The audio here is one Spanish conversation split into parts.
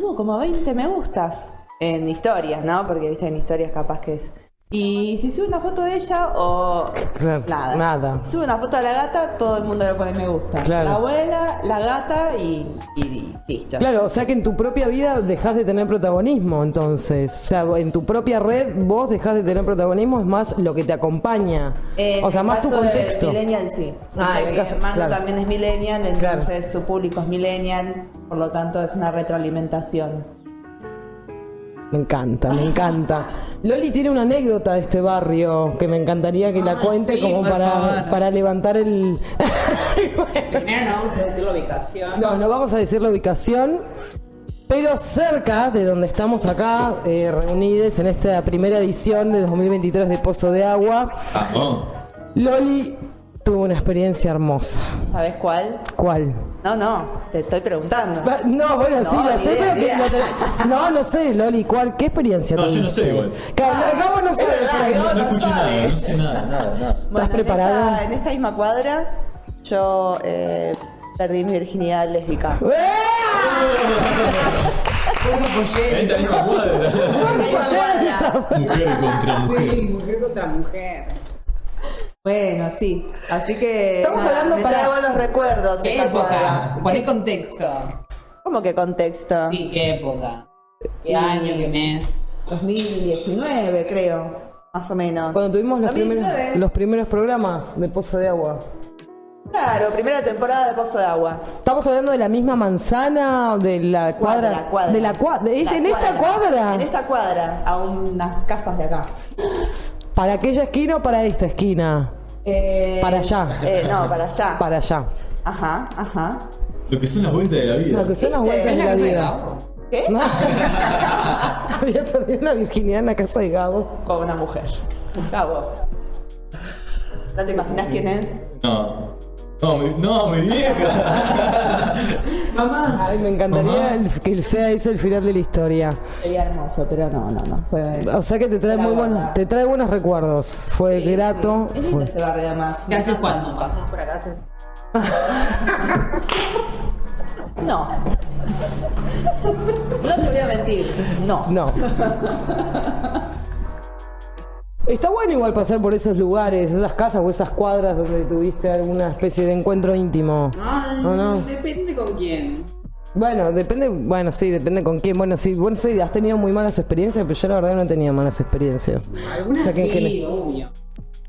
Tuvo como 20 me gustas en historias, ¿no? Porque viste en historias capaz que es. Y si sube una foto de ella o Claro, nada. nada. Sube una foto de la gata, todo el mundo le pone me gusta. Claro. La abuela, la gata y, y- y listo. Claro, o sea que en tu propia vida dejas de tener protagonismo, entonces. O sea, en tu propia red vos dejas de tener protagonismo, es más lo que te acompaña. Eh, o sea, más tu contexto. Millennial sí. Ah, en el caso- claro. también es millennial, entonces su público es millennial, por lo tanto es una retroalimentación. Me encanta, me encanta. Loli tiene una anécdota de este barrio que me encantaría que la Ah, cuente sí, como para, favor. para levantar el... Primero no vamos a decir la ubicación. No, no vamos a decir la ubicación, pero cerca de donde estamos acá, eh, reunidos en esta primera edición de 2023 de Pozo de Agua, Ah, oh. Loli tuvo una experiencia hermosa. ¿Sabes cuál? ¿Cuál? No, no, te estoy preguntando. No, bueno, sí, No, lo sé, idea, pero ni que idea. lo te- No, no sé, Loli, ¿cuál? ¿Qué experiencia No, yo no sé igual. Gabo no pero- Gabo No escuché nada, no sé nada, nada, nada. Bueno, en preparada? esta- En esta, misma cuadra, yo eh, perdí mi virginidad lésbica. En esta misma cuadra. Mujer contra mujer. Sí, mujer contra mujer. Bueno, sí. Así que. Estamos nada, hablando para- buenos recuerdos. ¿Qué época? Poné contexto. ¿Cómo que contexto? Sí, ¿qué época? ¿Qué Y- año? ¿Qué mes? 2019, creo. Más o menos. Cuando tuvimos los 2019. primeros, los primeros programas de Pozo de Agua. Claro, primera temporada de Pozo de Agua. ¿Estamos hablando de la misma manzana o de la cuadra? Cuadra, cuadra. ¿De la cuadra? ¿Es La en esta cuadra? En esta cuadra, a unas casas de acá. ¿Para aquella esquina o para esta esquina? Eh, Para allá. eh, no, para allá. Para allá. Ajá, ajá. Lo que son las vueltas de la vida. Lo que son las vueltas ¿Es de la la casa de vida. Gabo? ¿Qué? No. Había perdido la virginidad en la casa de Gabo. Con una mujer. Gabo. ¿No te imaginas quién es? No. No, mi, no, mi vieja. Mamá. Ay, me encantaría Mamá. el- que sea ese el final de la historia. Sería hermoso, pero no, no, no. Fue. O sea que te trae muy buenos, te trae buenos recuerdos. Fue grato. Es lindo fue- este barrio además. ¿Qué haces cuando pasamos por acá? No. No te voy a mentir. No. No. Está bueno igual pasar por esos lugares, esas casas o esas cuadras donde tuviste alguna especie de encuentro íntimo. Ay, ¿O no? Depende con quién. Bueno, depende, bueno, sí, depende con quién. Bueno, sí, bueno, sí, has tenido muy malas experiencias, pero yo la verdad no he tenido malas experiencias. Algunas O sea, que en sí, general- obvio.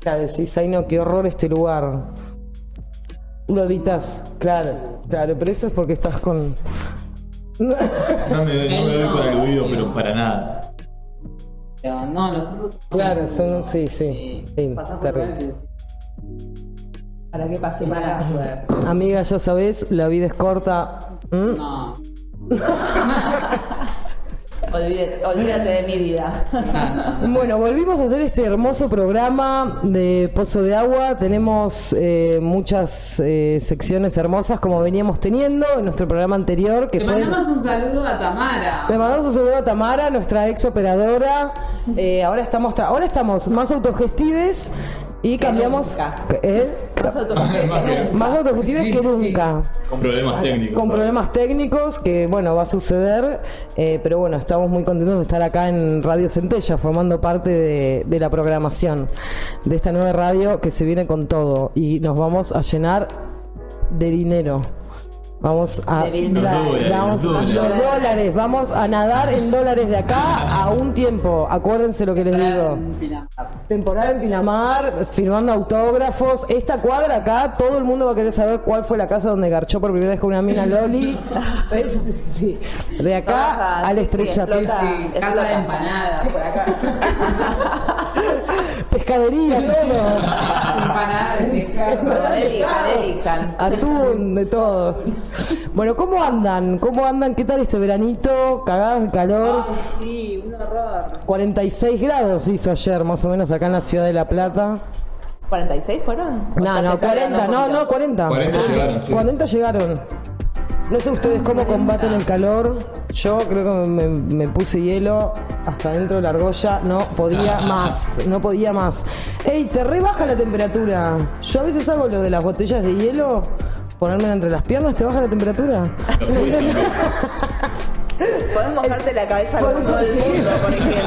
Claro, decís, ay no, qué horror este lugar. Lo evitas, claro, claro, pero eso es porque estás con. No me, no me doy por aludido, pero para nada. Pero no, los tipos. Claro, son, sí, sí, sí, Pasás por terrible. Para que pase mala acá. suerte. Amiga, ya sabes, la vida es corta. ¿Mm? No. Olvídate, olvídate de mi vida. Bueno, volvimos a hacer este hermoso programa de Pozo de Agua. Tenemos eh, muchas eh, secciones hermosas como veníamos teniendo en nuestro programa anterior, que Le fue... mandamos un saludo a Tamara. Le mandamos un saludo a Tamara, nuestra ex operadora. Eh, ahora estamos tra- ahora estamos más autogestives y cambiamos. ¿Eh? Más Más que que- nunca. Sí. Con problemas técnicos. Con problemas técnicos que, bueno, va a suceder, eh, pero bueno, estamos muy contentos de estar acá en Radio Centella, formando parte de, de la programación de esta nueva radio que se viene con todo y nos vamos a llenar de dinero. Vamos a, la- dólares, vamos los a- dólares. los dólares, vamos a nadar en dólares de acá a un tiempo. Acuérdense lo que les digo. En Pinamar. Temporada en Pinamar, firmando autógrafos. Esta cuadra acá, todo el mundo va a querer saber cuál fue la casa donde garchó por primera vez con una mina Loli. ¿Ves? Sí. De acá a la sí, sí, estrella. explota. Sí, casa de explota. empanadas por acá. Pescadería, todo. Empanadas de pescado. Elijan, elijan. Atún, de todo. Bueno, ¿cómo andan? ¿Cómo andan? ¿Qué tal este veranito? Cagadas de calor. Ay, sí, un horror. 46 grados hizo ayer, más o menos, acá en la ciudad de La Plata. ¿46 fueron? ¿O No, no, exagerando 40, un no, no, 40. 40 llegaron, sí. 40 llegaron. No sé ustedes cómo combaten el calor. Yo creo que me, me puse hielo hasta dentro de la argolla. No podía más, no podía más. Ey, te rebaja la temperatura. Yo a veces hago lo de las botellas de hielo, ponérmela entre las piernas, ¿te baja la temperatura? podés mojarte la cabeza como todo el mundo, por ejemplo.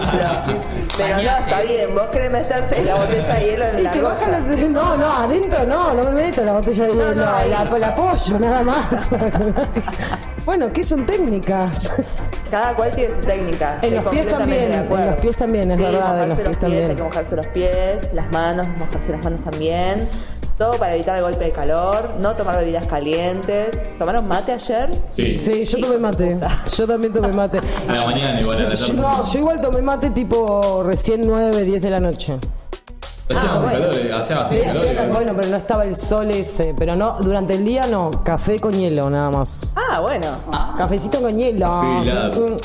Pero no, está bien, vos querés meterte la botella de hielo en la las- No, no, adentro no, no me meto la botella de hielo, no, la, la apoyo nada más. bueno, ¿qué son técnicas? Cada cual tiene su técnica. En los pies también, de en los pies también, es Sí, verdad, en los mojarse pies también. Hay que mojarse los pies, las manos, mojarse las manos también. Todo para evitar el golpe de calor, no tomar bebidas calientes. ¿Tomaron mate ayer? Sí. Sí, yo tomé mate. Yo también tomé mate. A la mañana igual, a la Yo, tarde. no, yo igual tomé mate tipo recién 9, 10 de la noche. Hacía un calor, eh, hacía Sí, bastante calor. hacía- eh. bueno, pero no estaba el sol ese. Pero no, durante el día no. Café con hielo, nada más. Ah, bueno. Cafecito con hielo. Mm,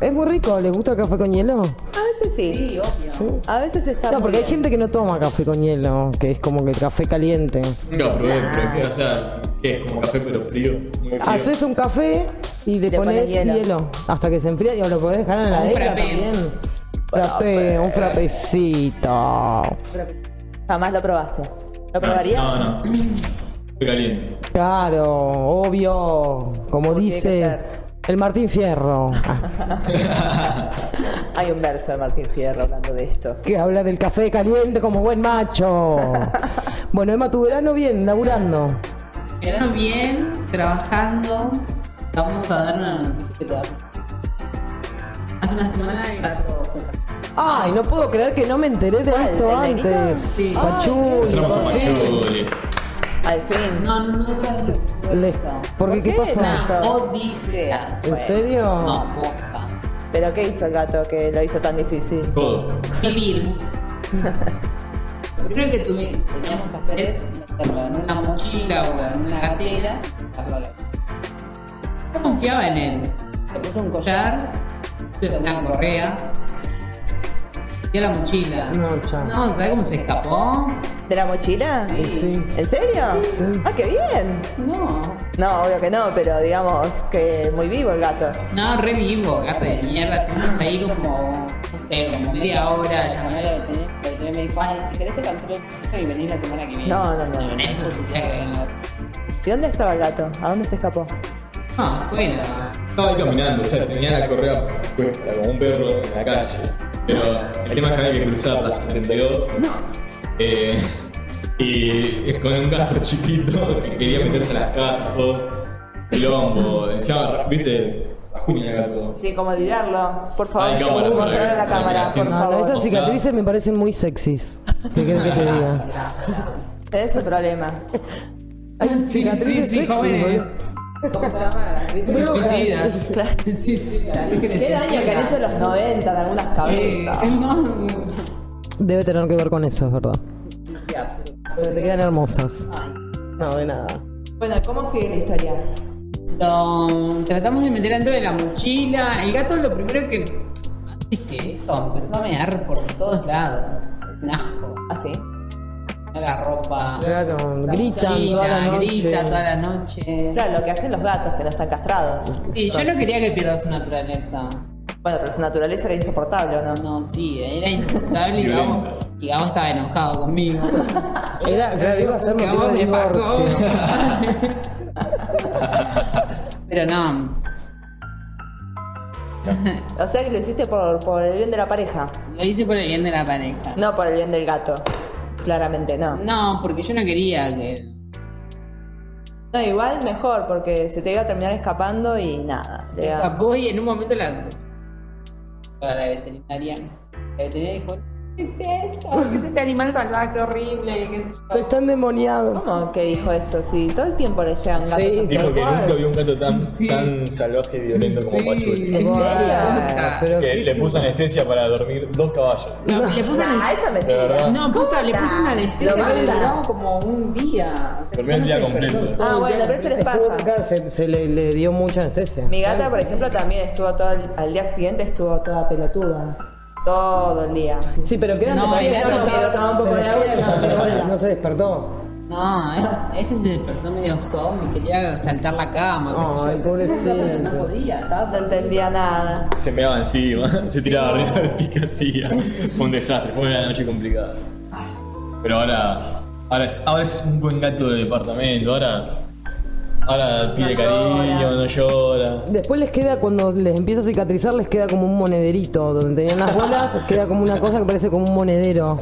Es muy rico, ¿le gusta el café con hielo? A veces sí. Sí, obvio. A veces está. No, porque hay gente que no toma café con hielo, que es como que el café caliente. Probé, pero ¿qué? O sea, ¿qué es? Como café pero frío. Muy frío. Haces un café y le Le pones pones hielo. hielo. hasta que se enfría y lo podés dejar en la heladera también. Frappé, un frapecito. Jamás lo probaste. ¿Lo probarías? No, no. Fue caliente. Claro, obvio. Como que dice. El Martín Fierro, ah, Hay un verso de Martín Fierro hablando de esto. que habla del café caliente como buen macho. Bueno, Emma, tu verano bien, laburando. Verano bien, trabajando. Vamos a dar una noticia Hace una semana Ay, no puedo creer que no me enteré de esto antes. Sí. Pachuli, Entramos a por fin. Pachuli. Al fin. No, no sabes lo que fue Le- eso. ¿Por qué? ¿Por ¿Qué pasó? No. Una odisea. ¿En serio? No, posta. ¿Pero qué hizo el gato que lo hizo tan difícil? Todo. Vivir. Lo primero que tuvi- teníamos que hacer es meterlo en una mochila o en una cartera y dejarlo a la- Yo confiaba en él. Le puse un collar, una correa y a la mochila. No, chao. No, ¿sabes cómo se escapó? ¿De la mochila? Sí. ¿En serio? Ah, qué bien. No. No, obvio que no, pero digamos que muy vivo el gato. No, re vivo, gato de mierda. Estuvimos ahí como, no sé, como media hora. Veterinaria me dijo, ay, si querés te cancelo y venís la semana que viene. No, no, no. No, no la- ¿Y dónde estaba el gato? ¿A dónde se escapó? No, afuera. Estaba ahí caminando, o sea, tenía la correa puesta como un perro en la calle. Pero el tema es que había que cruzar la 72. Eh, y es con un gato chiquito que quería meterse a las casas, todo. Quilombo. Encima, viste, Junia el gato. Sí, como olvidarlo. Por favor, Hay cámara a la cámara, por No, no, favor. esas cicatrices me parecen muy sexys. ¿Qué querés que te diga? Tenés un problema. Hay cicatrices sexy, jóvenes. ¿Cómo se llama? Suicidas. Claro. Suicidas. Qué daño que han hecho los 90 de algunas cabezas. Debe tener que ver con eso, es verdad. Pero te quedan hermosas. No, de nada. Bueno, ¿cómo sigue la historia? Lo tratamos de meter dentro de la mochila. El gato lo primero que. Antes que esto, empezó a mear por todos lados. Un asco. ¿Así? La ropa. Claro, gritan Grita, toda la noche. grita toda la noche. Claro, lo que hacen los gatos, que no están castrados. Sí, yo no quería que pierda su naturaleza. Bueno, pero su naturaleza era insoportable, ¿o no? No, sí, era insoportable y Gabo, y Gabo estaba enojado conmigo. Era, claro, iba a ser motivo de divorcio. Pero no, O sea que lo hiciste por, por el bien de la pareja, lo hice por el bien de la pareja. no por el bien del gato. Claramente no. No, porque yo no quería que. No, igual mejor, porque se te iba a terminar escapando y nada. Se escapó y en un momento la. Para la veterinaria. La veterinaria dijo: ¿Qué es esto? ¿Qué es este animal salvaje horrible? ¿Qué yo? Están endemoniados. ¿Cómo que dijo eso? Sí, todo el tiempo le llegan gatos Sí, así. Dijo que nunca vio un gato tan, Sí. tan salvaje y violento como Sí. Pero Que sí, le puso anestesia para dormir dos caballos. No, le puse Ah, esa es mentira. verdad. No, posta, le puse una Lo anestesia que le manda. duraba como un día. O sea, Dormía el no día se despertó completo. todo Ah, el bueno, día pero se les pasa. Claro, se, se le, le dio mucha anestesia. Mi gata, por ejemplo, también estuvo todo el- al día siguiente estuvo toda pelotuda. Todo el día. así. Sí, pero quedan No, se de agua y despierta, se pero despertó. no se despertó. No, este- este se despertó medio zombie, quería saltar la cama, qué Ay, yo. pobrecito. No podía, estaba No entendía nada. Se meaba encima, se tiraba arriba del pique hacía. Fue un desastre, fue una noche complicada. Pero ahora, ahora es, ahora es un buen gato de departamento, ahora Ahora pide No llora. cariño, no llora. Después les queda, cuando les empieza a cicatrizar, les queda como un monederito. Donde tenían las bolas, queda como una cosa que parece como un monedero.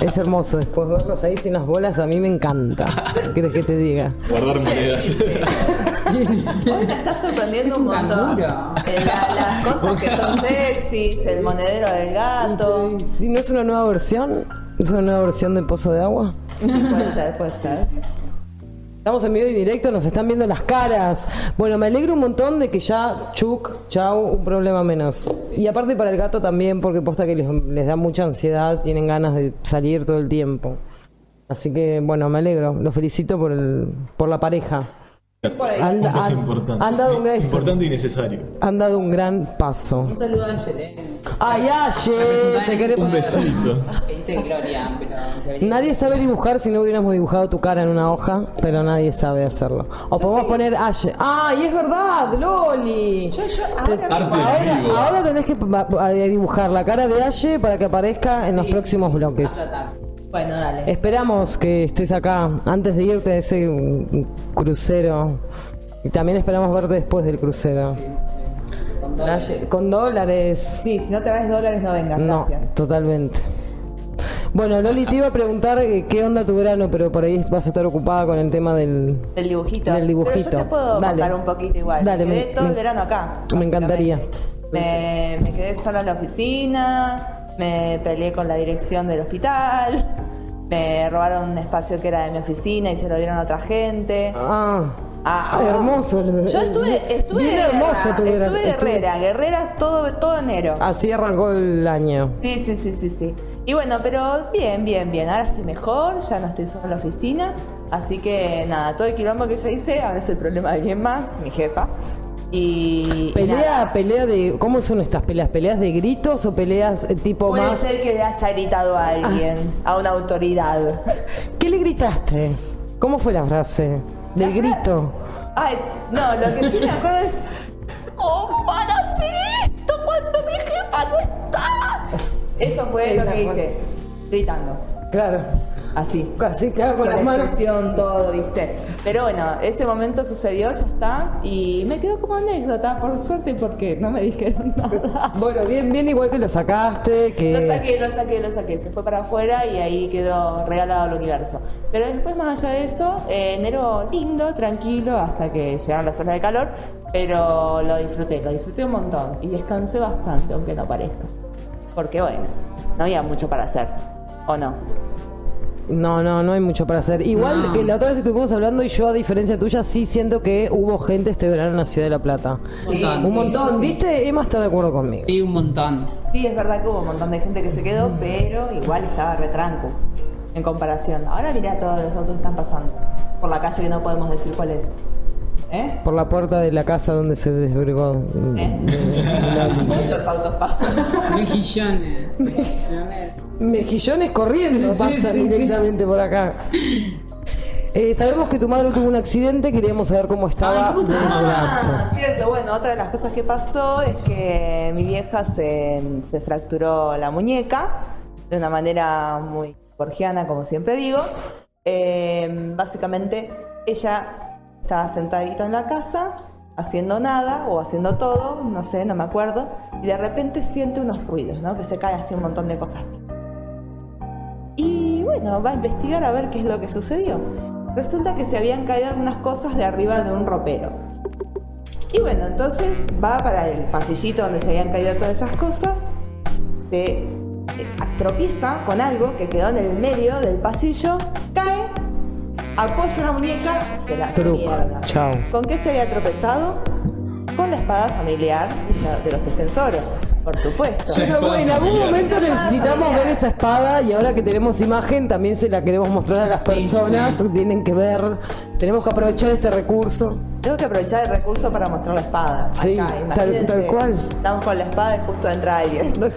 Es hermoso. Después verlos ahí sin las bolas, a mí me encanta. ¿Qué quieres que te diga? Guardar monedas. Hoy me está sorprendiendo Es un montón. Eh, la- las cosas que son sexys, el monedero del gato. Si no es una nueva versión, es una nueva versión de Pozo de Agua. Puede ser, puede ser. Estamos en vivo y directo, nos están viendo las caras. Bueno, me alegro un montón de que ya Chuk, chau, un problema menos. Y aparte para el gato también, porque posta que les, les da mucha ansiedad, tienen ganas de salir todo el tiempo. Así que, bueno, me alegro. Lo felicito por, el, por la pareja. Han, Un paso han- importante. han dado un gran, Importante y necesario. han dado un gran paso. Un saludo a Yelena. ¡Ay, Aye! Te queremos. Un besito. Que dice Gloria, pero debería- Nadie sabe dibujar si no hubiéramos dibujado tu cara en una hoja, pero nadie sabe hacerlo. O podemos poner Aye. ¡Ay, es verdad, Loli! Yo, yo, ahora Arte ahora, ahora tenés que dibujar la cara de Aye para que aparezca en los próximos bloques. Bueno, dale. Esperamos que estés acá antes de irte a ese crucero. Y también esperamos verte después del crucero. Con dólares. Con dólares. Sí, si no te vas dólares no vengas, No, gracias. totalmente. Bueno, Loli, te iba a preguntar eh, qué onda tu verano, pero por ahí vas a estar ocupada con el tema del... Del dibujito. Del dibujito. Pero yo te puedo Dale. contar un poquito igual. Dale, me me- quedé todo me- el verano acá. me encantaría. Me, me quedé sola en la oficina, me peleé con la dirección del hospital, me robaron un espacio que era de mi oficina y se lo dieron a otra gente. Ah, Ah, Ay, hermoso. Yo estuve, estuve Bien hermoso estuve Estuve- guerrera, guerrera todo, todo enero. Así arrancó el año. Sí, sí, sí, sí, sí. Y bueno, pero bien, bien, bien. Ahora estoy mejor, ya no estoy sola en la oficina. Así que nada, todo el quilombo que yo hice ahora es el problema de alguien más, mi jefa. Y. Pelea, nada. pelea de... ¿Cómo son estas peleas? ¿Peleas de gritos o peleas eh, tipo Puede más... ser que le haya gritado a alguien, a una autoridad. ¿Qué le gritaste? ¿Cómo fue la frase? Del grito. Ay, no, lo que sí me acuerdo es. ¿Cómo van a hacer esto cuando mi jefa no está? Eso fue lo que fue. hice, gritando. Claro. Así. Así, claro, con con las la manos. todo, ¿viste? Pero bueno, ese momento sucedió, ya está, y me quedó como anécdota, por suerte, porque no me dijeron nada. Bueno, bien, bien igual que lo sacaste, que... Lo saqué, lo saqué, lo saqué, se fue para afuera y ahí quedó regalado al universo. Pero después, más allá de eso, eh, enero lindo, tranquilo, hasta que llegaron las olas de calor, pero lo disfruté, lo disfruté un montón y descansé bastante, aunque no parezca. Porque bueno, no había mucho para hacer, ¿o no? No, no, no hay mucho para hacer. Igual No. que la otra vez estuvimos hablando y yo, a diferencia tuya, sí siento que hubo gente este verano en la ciudad de La Plata. Sí, Un montón, sí. ¿viste? Emma está de acuerdo conmigo. Sí, un montón. Sí, es verdad que hubo un montón de gente que se quedó, pero igual estaba retranco en comparación. Ahora mirá todos los autos que están pasando por la calle que no podemos decir cuál es. ¿Eh? Por la puerta de la casa donde se desbrigó. ¿Eh? Muchos autos pasan. Mejillones. Mejillones. Mejillones corriendo Sí, pasan sí, sí. directamente por acá. Eh, sabemos que tu madre tuvo un accidente, queríamos saber cómo estaba Ay, ¿cómo del estaba? brazo. Ah, cierto, bueno, otra de las cosas que pasó es que mi vieja se, se fracturó la muñeca de una manera muy borgiana, como siempre digo. Eh, básicamente, ella estaba sentadita en la casa, haciendo nada o haciendo todo, no sé, no me acuerdo, y de repente siente unos ruidos, ¿no? Que se cae así un montón de cosas. Y bueno, va a investigar a ver qué es lo que sucedió. Resulta que se habían caído algunas cosas de arriba de un ropero. Y bueno, entonces va para el pasillito donde se habían caído todas esas cosas, se eh, tropieza con algo que quedó en el medio del pasillo, cae, apoya la muñeca, se la hace mierda. Chao. ¿Con qué se había tropezado? Con la espada familiar de los extensores, por supuesto. Pero en algún momento necesitamos ver esa espada y ahora que tenemos imagen también se la queremos mostrar a las Sí, personas, tienen que ver, tenemos que aprovechar este recurso. Tengo que aprovechar el recurso para mostrar la espada. Sí, Acá, tal- imagínense, tal cual. Estamos con la espada y justo entra alguien.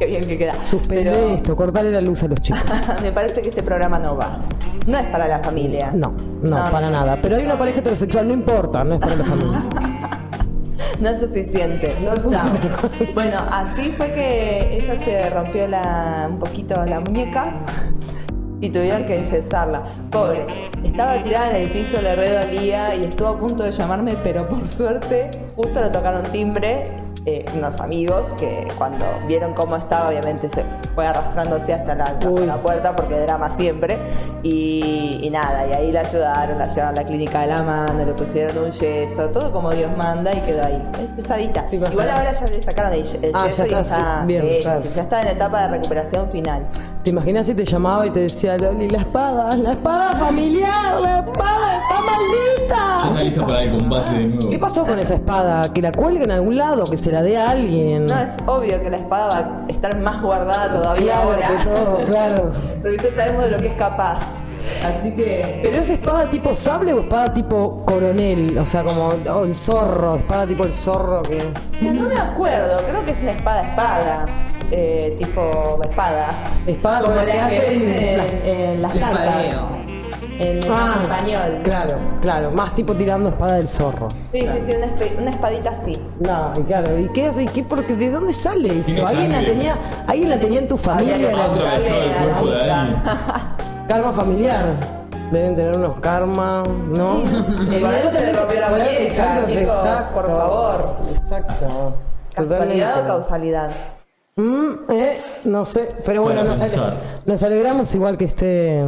Qué bien que queda. Suspende Pero esto, cortale la luz a los chicos. me parece que este programa no va. No es para la familia. No, no, para no, nada. Pero hay una pareja heterosexual, no importa, no es para la familia. No es suficiente. No es suficiente. Bueno, así fue que ella se rompió la, un poquito la muñeca y tuvieron que enyesarla. Pobre, estaba tirada en el piso, le redolía y estuvo a punto de llamarme, pero por suerte justo le tocaron timbre eh, unos amigos que cuando vieron cómo estaba, obviamente se fue arrastrándose hasta la, hasta Uy. la puerta porque drama siempre. Y, y nada, y ahí la ayudaron, la llevaron a la clínica de la mano, le pusieron un yeso, todo como Dios manda y quedó ahí. Es yesadita. ¿Te imaginas? Igual ahora ya le sacaron el, el Ah, yeso ya y está, bien, sí, claro. sí, ya está en la etapa de recuperación final. ¿Te imaginas si te llamaba y te decía, Loli, la espada, la espada familiar, la espada está Ya está maldita? lista para el combate de nuevo. ¿Qué pasó con esa espada? ¿Que la cuelga en algún lado? ¿Que se la a alguien? No, es obvio que la espada va a estar más guardada todavía Claro, ahora. que todo, claro. Porque ya sabemos de lo que es capaz. Así que. ¿Pero es espada tipo sable o espada tipo coronel? O sea, como oh, el zorro, espada tipo el zorro que... No me acuerdo, creo que es una espada espada. Eh, tipo espada. Espada como la que hacen en, en las cartas. Espadeo. En el Ah, español. claro, claro, más tipo tirando espada del zorro. Sí, sí, sí, una, espadita así. No, y claro, ¿y qué, y qué porque de dónde sale eso? ¿Alguien la tenía, alguien la tenía en tu familia? Atravesado el la cuerpo de. Karma familiar. Deben tener unos karma, ¿no? Para eso se rompió la muñeca, chicos, exacto. por favor. Exacto. ¿Casualidad o causalidad? Mm, eh, no sé, pero bueno, nos, ale- nos alegramos igual que esté.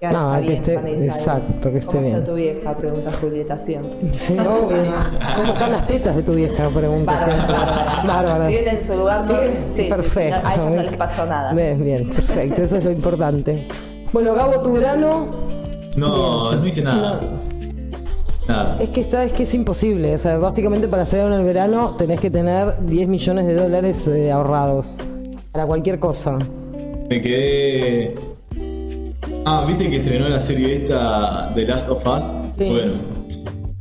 Que ahora nada, está que bien, esté. salva. Exacto, que esté ¿Cómo está bien. tu vieja? Pregunta Julieta siempre. Sí, obvio. ¿Cómo están las tetas de tu vieja? Pregunta bárbaras. Bárbaras. Siguen en su lugar, ¿no? Sí, sí, perfecto. sí, no, a ellas no les pasó nada. Bien, bien, perfecto. Eso es lo importante. Bueno, Gabo, tu verano. No, no hice nada. Nada. Es que sabes que es imposible. O sea, básicamente para hacer en el verano tenés que tener 10 millones de dólares eh, ahorrados. Para cualquier cosa. Me quedé. Ah, ¿viste que estrenó la serie esta The Last of Us? Sí. Bueno,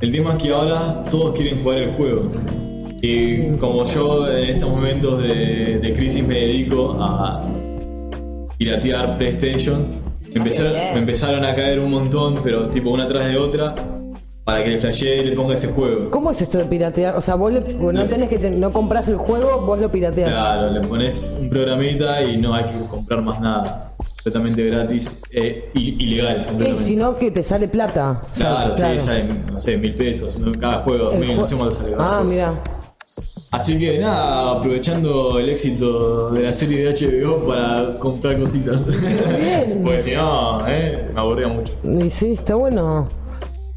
el tema es que ahora todos quieren jugar el juego. Y como yo en estos momentos de, de crisis me dedico a piratear PlayStation, me empezaron, bien. me empezaron a caer un montón, pero tipo una tras de otra, para que le flashee y le ponga ese juego. ¿Cómo es esto de piratear? O sea, vos le- vos no tenés que ten- no compras el juego, vos lo pirateas. Claro, le pones un programita y no hay que comprar más nada. Completamente gratis, eh, i- ilegal. Eh, completamente. sino que te sale plata. Claro, sí, salen, no sé, mil pesos, cada juego, dos mil, no sé cuánto sale. Ah, mira. Así que nada, aprovechando el éxito de la serie de HBO para comprar cositas. bien. Porque si no, eh, me aburría mucho. Y sí, está bueno.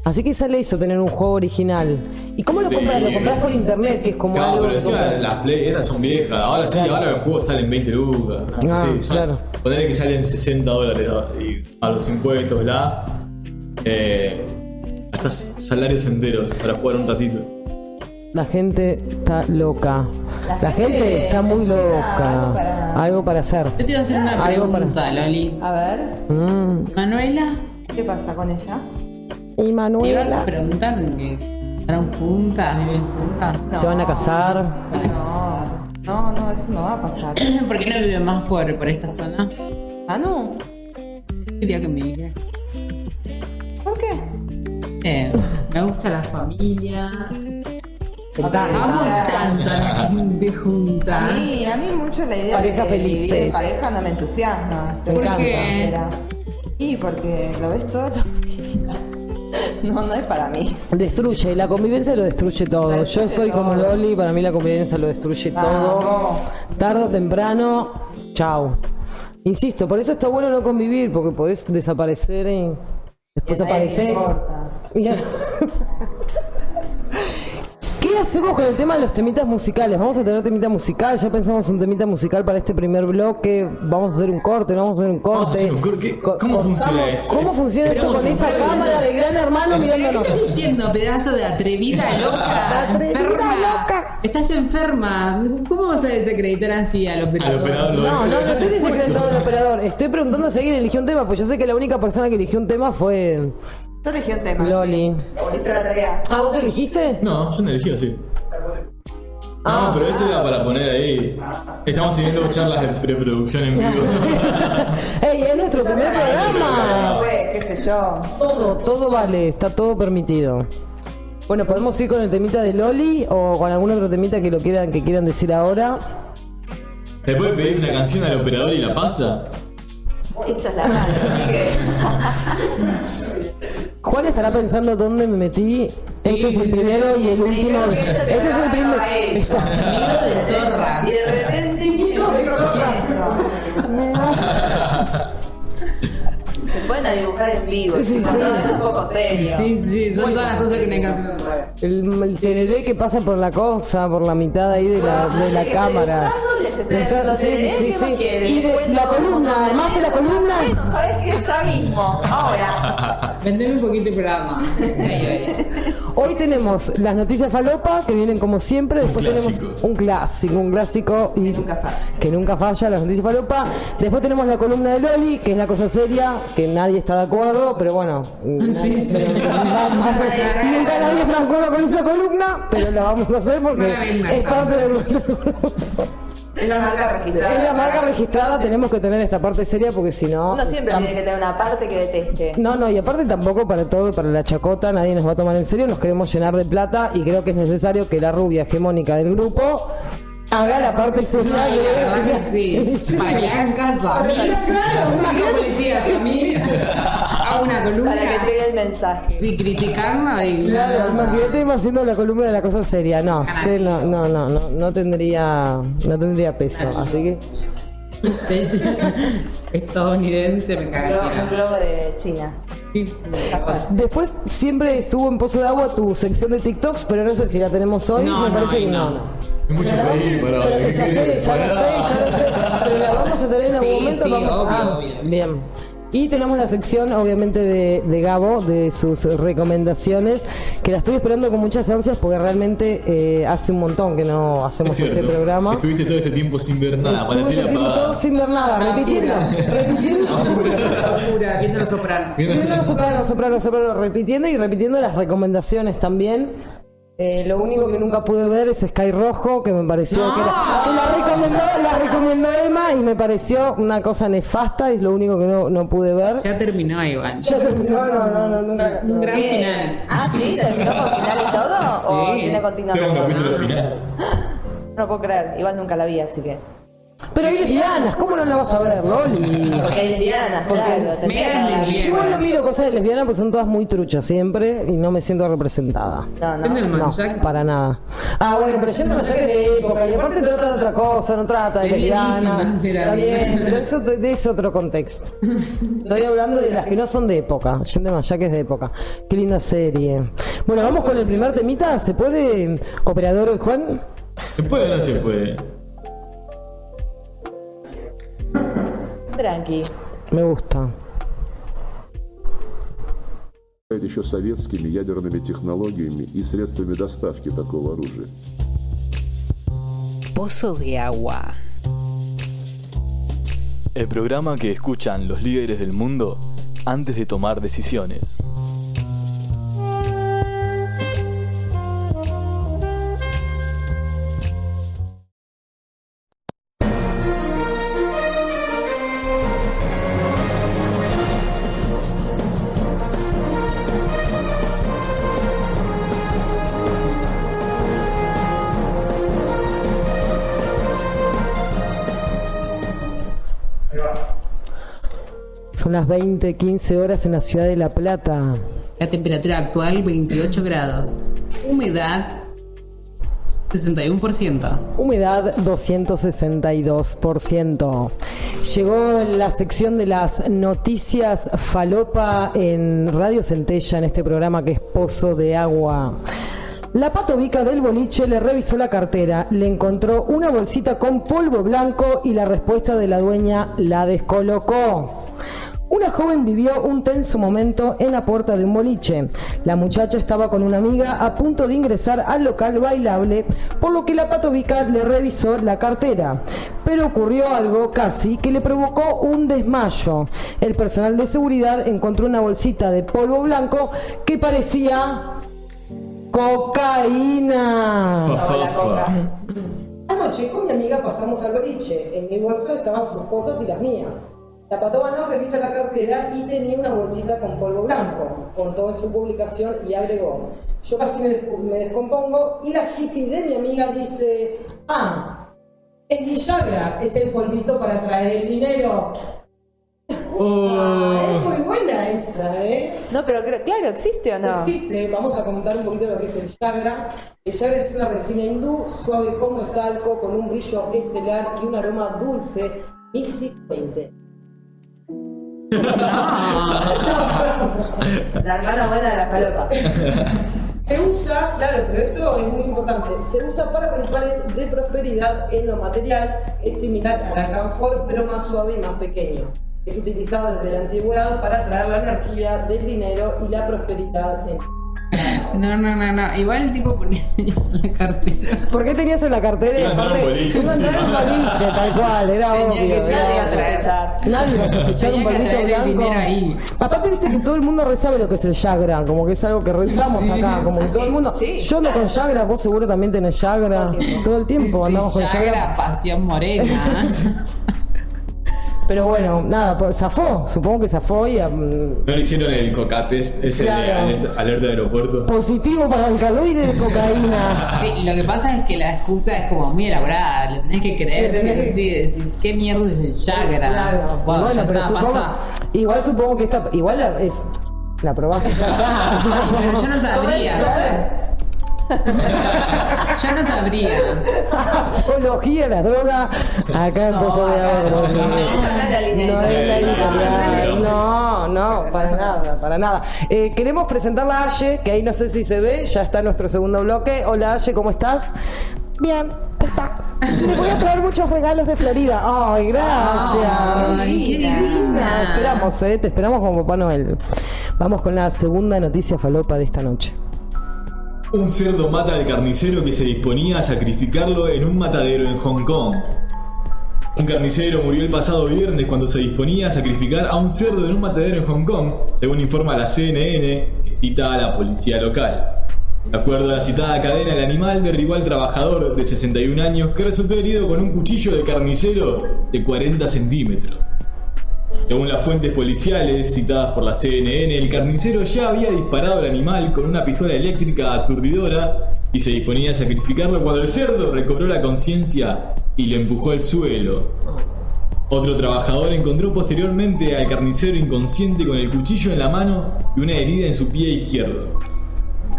Así que sale eso, tener un juego original. ¿Y cómo lo compras? Lo compras por internet, que es como No, algo pero encima las Play, estas son viejas. Ahora sí, ahora los juegos salen 20 lucas. Ah, Sí, son- claro. Ponerle que salen 60 dólares y a los impuestos, bla. Eh, hasta salarios enteros para jugar un ratito. La gente está loca. La, La gente, gente está muy loca. algo para- Algo para hacer. Yo te iba a hacer una Algo para- pregunta, Loli. A ver, Mm. Manuela, ¿qué pasa con ella? Y Manuela. preguntar que estarán juntas, viven juntas. Se van a casar. No, no, no, eso no va a pasar. ¿Por qué no vive más por, por esta zona? Manu, Quería que me diga. ¿por qué? Eh, me gusta la familia. Amo o sea, tanto a mí, a mí mucho la idea Pareja de en pareja no me entusiasma. te ¿Por qué? Y porque lo ves todo No, no es para mí. Destruye, la convivencia lo destruye todo. Yo soy como. Loli, para mí la convivencia lo destruye todo. Vamos. Tarde o temprano, chao. Insisto, por eso está bueno no convivir, porque podés desaparecer y después apareces. importa. Y a- ¿Qué hacemos con el tema de los temitas musicales? Vamos a tener temita musical, ya pensamos un temita musical para este primer bloque. Vamos a hacer un corte, no vamos a hacer un corte. ¿Cómo funciona esto? ¿Cómo funciona esto con esa cámara de gran hermano ¿Qué mirándonos? estás diciendo, pedazo de atrevida loca? Atrevida enferma. loca. Estás enferma. ¿Cómo vas a desacreditar así al Al operador? No, no, no dejas estoy desacreditando al operador. Estoy preguntando si alguien eligió un tema, pues yo sé que la única persona que eligió un tema fue Yo elegí un tema. Loli. Hice la tarea. ¿Ah, vos elegiste? No, yo no elegí así. Ah. No, pero eso era para poner ahí. Estamos teniendo charlas de preproducción en vivo. ¡Ey, es nuestro primer programa! Qué sé yo. Todo, todo vale, está todo permitido. Bueno, podemos ir con el temita de Loli o con algún otro temita que lo quieran, que quieran decir ahora. ¿Le puede pedir una canción al operador y la pasa? Esto es la radio, así que. Juan estará pensando dónde me metí. este es el primero y el último. Este es el primer. Nido de zorras. Y de repente. Se pueden a dibujar en vivo, Sí, sí. es un poco serio. Sí, sí, son todas las cosas que no hay que hacer en radio. El, el tereré que pasa por la cosa, por la mitad ahí de la, de la cámara. Sí, sí, ¿qué más sí. Y de la columna, además de la columna. ¿Sabes qué? Ya mismo, ahora. Vendeme un poquito el programa. Hoy tenemos las noticias falopa que vienen como siempre. Después tenemos un clásico, un clásico y Que nunca falla. que nunca falla, las noticias falopa. Después tenemos la columna de Loli, que es la cosa seria, que nadie está de acuerdo, pero bueno. Sí, sí. Nunca nadie está de acuerdo con esa columna, pero la vamos a hacer porque es parte de nuestro grupo. Es la marca registrada. Es la marca registrada, tenemos que tener esta parte seria porque si no. Uno siempre tiene que tener una parte que deteste. No, no, y aparte tampoco para todo, para la chacota, nadie nos va a tomar en serio, nos queremos llenar de plata y creo que es necesario que la rubia hegemónica del grupo haga la parte seria la verdad que sí. Para que hagan caso a mí. Cinco policías y a mí. Hago una columna. Para que llegue el mensaje. Sí, criticando y. Claro, imagínate haciendo la columna de la cosa seria. No, sí, no, no, no, no, no tendría, no tendría peso. Así que Estadounidense me Un caga. globo, un globo de China. Después siempre estuvo en Pozo de Agua tu sección de TikToks, pero no sé si la tenemos hoy. No, me no, parece que no. no. mucho para. Pero ya sé, ya lo sé, ya lo sé, pero la vamos a tener en algún Sí, momento. sí, vamos obvio, ah, obvio. Bien. Y tenemos la sección, obviamente, de, de Gabo, de sus recomendaciones, que la estoy esperando con muchas ansias porque realmente eh, hace un montón que no hacemos este programa. Estuviste todo este tiempo sin ver nada, para la tiempo todo apagada. sin ver nada, repitiendo, repitiendo. Locura, viendo los sopranos. Viendo soprano, soprano, soprano, repitiendo y repitiendo las recomendaciones también. Eh, lo único que nunca pude ver es Sky Rojo, que me pareció que, era, que la recomendó, la recomendó Emma y me pareció una cosa nefasta, es lo único que no, no pude ver. Ya terminó igual. Ya terminó, no, no, no, nunca- Un gran Bien. final. Ah, sí, terminó con final y todo. ¿O Sí. tiene Tengo un continuación? capítulo final. No puedo creer, igual nunca la vi, así que. Pero hay lesbianas, ¿cómo no la vas a ver, Loli? Porque hay lesbianas, Porque claro. tendría Megan que haberla lesbiana. visto. Yo igual no miro cosas de lesbianas porque son todas muy truchas siempre y no me siento representada. No, ¿Vende el no. No, para nada. Ah, bueno, pero yendo a de época, y aparte trata de otra cosa, no trata de Es lesbiana. bienísima, será Está bien, pero eso de- es otro contexto. Estoy hablando de las que no son de época. Yendo más ya que es de época. Qué linda serie. Bueno, vamos con el primer temita. ¿Se puede, operador Juan? Después no se puede. Tranqui. Me gusta. еще советскими ядерными технологиями и средствами доставки такого оружия. Pozo de agua. El programa que escuchan los líderes del mundo antes de tomar decisiones. Las 20, 15 horas en la ciudad de La Plata. La temperatura actual 28 grados. Humedad 61%. Humedad 262%. Llegó la sección de las noticias falopa en Radio Centella, en este programa que es Pozo de Agua. La patovica del boliche le revisó la cartera, le encontró una bolsita con polvo blanco y la respuesta de la dueña la descolocó. Una joven vivió un tenso momento en la puerta de un boliche. La muchacha estaba con una amiga a punto de ingresar al local bailable, por lo que la patovica le revisó la cartera. Pero ocurrió algo casi que le provocó un desmayo. El personal de seguridad encontró una bolsita de polvo blanco que parecía cocaína. Anoche con mi amiga pasamos al boliche. En mi bolso estaban sus cosas y las mías. La patobana revisa la cartera y tenía una bolsita con polvo blanco. Contó en su publicación y agregó. Yo casi me, des- me descompongo y la hippie de mi amiga dice, ah, el Villagra es el polvito para traer el dinero. Es muy buena esa, ¿eh? No, pero creo- claro, ¿existe o no? Existe, vamos a comentar un poquito lo que es el Yagra. El Yagra es una resina hindú, suave como el talco, con un brillo estelar y un aroma dulce, místico e intenso. La hermana buena de la falopa. Se usa, claro, pero esto es muy importante, se usa para rituales de prosperidad en lo material, es similar al alcanfor, pero más suave y más pequeño. Es utilizado desde la antigüedad para atraer la energía del dinero y la prosperidad. en- No, no, no, no. Igual el tipo ponía en la cartera. ¿Por qué tenías en la cartera? Iba un Aparte, boliche, iba un boliche, tal cual, era Tenía obvio. que Nadie iba a traer. Nadie va a sospechar un el blanco. dinero ahí. Aparte viste que todo el mundo re sabe lo que es el Yagra, como que es algo que rezamos Sí, acá, como que todo el mundo. sí, Yo ando con Yagra, vos seguro también tenés Yagra. Todo el tiempo. Todo el tiempo andamos Sí, con Yagra, Yagra. pasión morena. Pero bueno, nada, por, zafó, supongo que zafó y mm, ¿No le hicieron el cocatest ese de alerta, alerta de aeropuerto? positivo para alcaloide de cocaína. Sí, lo que pasa es que la excusa es como muy elaborada, le tenés que creer, sí tenés que- decís, ¿qué mierda es el? Claro, Wow, bueno, ya pero está, supongo, pasa. igual supongo que esta, igual la- es, la probaste. Pero yo no ¿Cómo es? sabría. Yo no sabría. Apología a la droga, acá en Pozo de Agua. no, no es la No editorial. No, no, para nada, para nada. Eh, queremos presentar a Aye, que ahí no sé si se ve, ya está nuestro segundo bloque. Hola Aye, ¿cómo estás? Bien, está. Le voy a traer muchos regalos de Florida. Ay, gracias. Ay, qué Linda. linda. Te esperamos, eh, te esperamos como Papá Noel. Vamos con la segunda noticia falopa de esta noche. Un cerdo mata al carnicero que se disponía a sacrificarlo en un matadero en Hong Kong. Un carnicero murió el pasado viernes cuando se disponía a sacrificar a un cerdo en un matadero en Hong Kong, según informa la CNN, que cita a la policía local. De acuerdo a la citada cadena, el animal derribó al trabajador de 61 años que resultó herido con un cuchillo de carnicero de 40 centímetros. Según las fuentes policiales citadas por la CNN, el carnicero ya había disparado al animal con una pistola eléctrica aturdidora y se disponía a sacrificarlo cuando el cerdo recobró la conciencia y le empujó al suelo. Otro trabajador encontró posteriormente al carnicero inconsciente con el cuchillo en la mano y una herida en su pie izquierdo.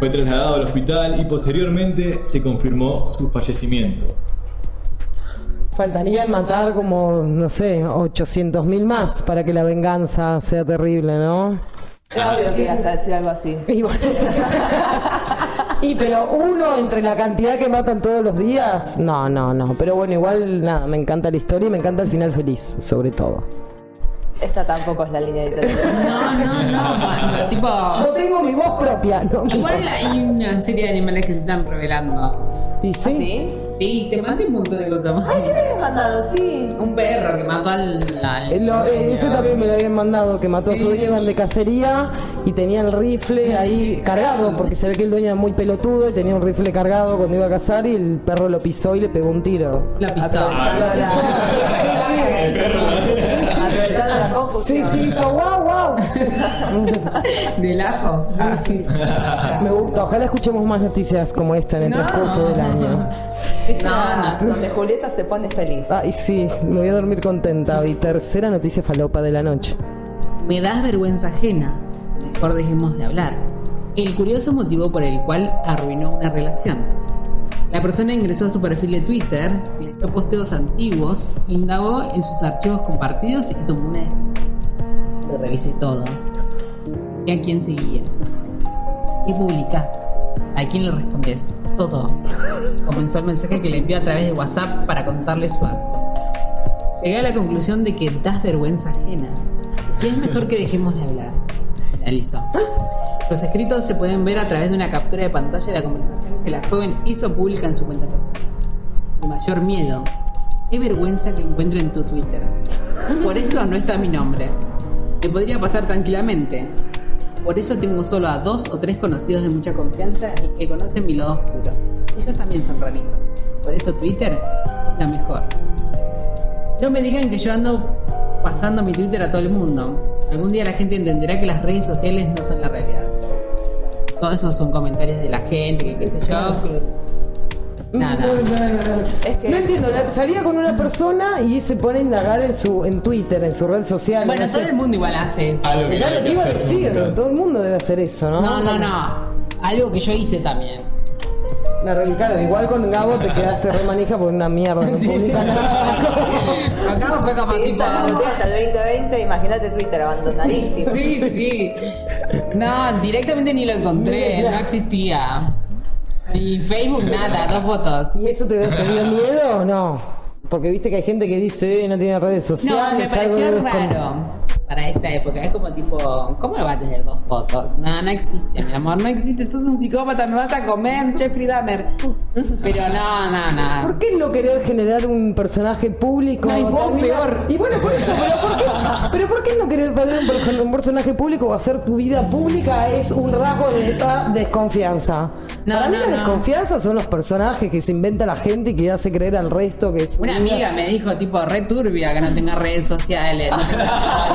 Fue trasladado al hospital y posteriormente se confirmó su fallecimiento. Faltaría matar como, no sé, 800 mil más para que la venganza sea terrible, ¿no? Obvio que ibas a decir algo así. Y, bueno. Y, pero uno entre la cantidad que matan todos los días, no, no, no. Pero bueno, igual nada, me encanta la historia y me encanta el final feliz, sobre todo. Esta tampoco es la línea editorial. No, no, no, cuando, tipo. Yo tengo mi voz propia, ¿no? Igual hay una serie de animales que se están revelando. Y sí. ¿Sí? Sí, te mandé un montón de cosas más. Ay, ¿qué me habías mandado? Sí. Un perro que mató al. al- Eh, lo- eh, ese también me lo habían mandado, que mató a su dueño iban de cacería y tenía el rifle ahí cargado, porque se ve que el dueño era muy pelotudo y tenía un rifle cargado cuando iba a cazar y el perro lo pisó y le pegó un tiro. La pisó. Aprovechando la- la confusión. Sí, sí, hizo guau, guau. De lajos. Sí. Me gusta, ojalá escuchemos más noticias como esta en el transcurso del año. No, no. donde Julieta se pone feliz. Ay, sí, me voy a dormir contenta. Y tercera noticia falopa de la noche. Me das vergüenza ajena. Mejor dejemos de hablar. El curioso motivo por el cual arruinó una relación. La persona ingresó a su perfil de Twitter, leyó posteos antiguos, indagó en sus archivos compartidos y tomó una decisión. Lo revisé todo. ¿Y a quién seguías? ¿Qué publicás? ¿A quién le respondes? Todo. Comenzó el mensaje que le envió a través de WhatsApp para contarle su acto. Llegué a la conclusión de que das vergüenza ajena. Y es mejor que dejemos de hablar. Finalizó. Los escritos se pueden ver a través de una captura de pantalla de la conversación que la joven hizo pública en su cuenta personal. Mi mayor miedo. Qué vergüenza que encuentre en tu Twitter. Por eso no está mi nombre. Me podría pasar tranquilamente. Por eso tengo solo a dos o tres conocidos de mucha confianza y que conocen mi lado oscuro. Ellos también son raritos. Por eso Twitter es la mejor. No me digan que yo ando pasando mi Twitter a todo el mundo. Algún día la gente entenderá que las redes sociales no son la realidad. Todos esos son comentarios de la gente, que qué sé yo. Nada. Es que No entiendo, salía con una persona y se pone a indagar en su en Twitter, en su red social. Bueno, no todo sé. el mundo igual hace eso. Algo que no Claro, iba a decir, nunca. todo el mundo debe hacer eso, ¿no? No, no, no. Algo que yo hice también. La re- claro, igual con Gabo te quedaste re manija por una mierda. No Sí. Acá fue como tipo. hasta el 2020, imagínate Twitter abandonadísimo. Sí, sí. No, directamente ni lo encontré, no existía. Y Facebook nada, dos fotos. ¿Y eso te, te dio miedo o no? Porque viste que hay gente que dice, "Eh, no tiene redes No, sociales. me algo pareció debes con-". raro para esta época. Es como tipo, ¿cómo lo va a tener dos fotos? No, no existe, mi amor, no existe. Sos un psicópata, me vas a comer, Jeffrey Dahmer. Pero no, no, no. ¿Por qué no querer generar un personaje público? Ay, vos Termina- peor. Y bueno, por eso, pero ¿por qué, pero ¿por qué no querer tener un personaje público o hacer tu vida pública es un rasgo de esta desconfianza? No, Para mí no, la no. desconfianza son los personajes que se inventa la gente y que hace creer al resto que es Una amiga me dijo, tipo, re turbia que no tenga redes sociales, no tenga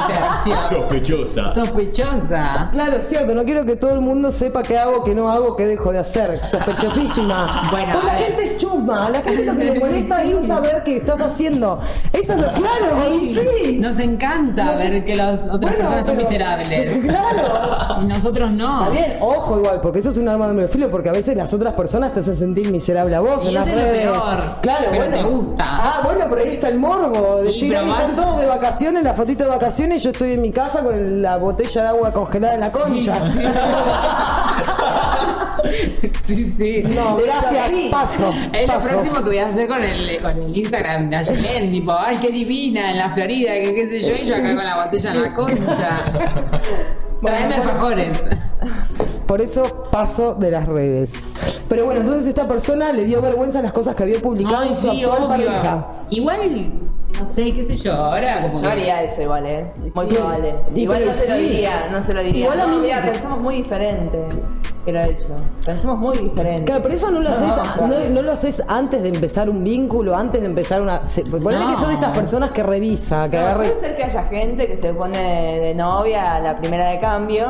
interacción. Sospechosa. Sospechosa. Claro, es cierto, no quiero que todo el mundo sepa qué hago, qué no hago, qué dejo de hacer. Sospechosísima. Bueno, Pues la gente es chusma, a la gente lo que le molesta es no saber qué estás haciendo. Eso es lo claro, y sí. Nos encanta ver que las otras Bueno, personas son pero- miserables. Claro. Y nosotros no. Está bien, ojo igual, porque eso es un arma de doble filo, porque a veces las otras personas te hacen sentir miserable a vos Y en las es redes. peor, claro, pero bueno. te gusta. Ah, bueno, pero ahí está el morbo. Decir, pero "Ay, vas- están todos de vacaciones, la fotito de vacaciones, yo estoy en mi casa con la botella de agua congelada en la concha. Sí, sí. No, gracias, paso. Es lo próximo que voy a hacer con el, con el Instagram de Ayelen, tipo, ay, qué divina en la Florida, que qué sé yo, y yo acá con la botella en la concha. Traeme alfajores. Por eso paso de las redes. Pero bueno, entonces esta persona le dio vergüenza las cosas que había publicado Ay, en su sí, actual obvio. pareja. Igual, no sé, qué sé yo, ahora como Yo que- haría eso igual, ¿eh? Muy Sí. probable. Igual no se lo diría, no se lo diría. Igual a no, mí- mira, pensamos muy diferente que lo he hecho. Pensamos muy diferente. Claro, pero eso no lo, haces, no, no lo haces antes de empezar un vínculo, antes de empezar una. Se, ponele No. que son de estas personas que revisa, que No, agarre. puede ser que haya gente que se pone de novia a la primera de cambio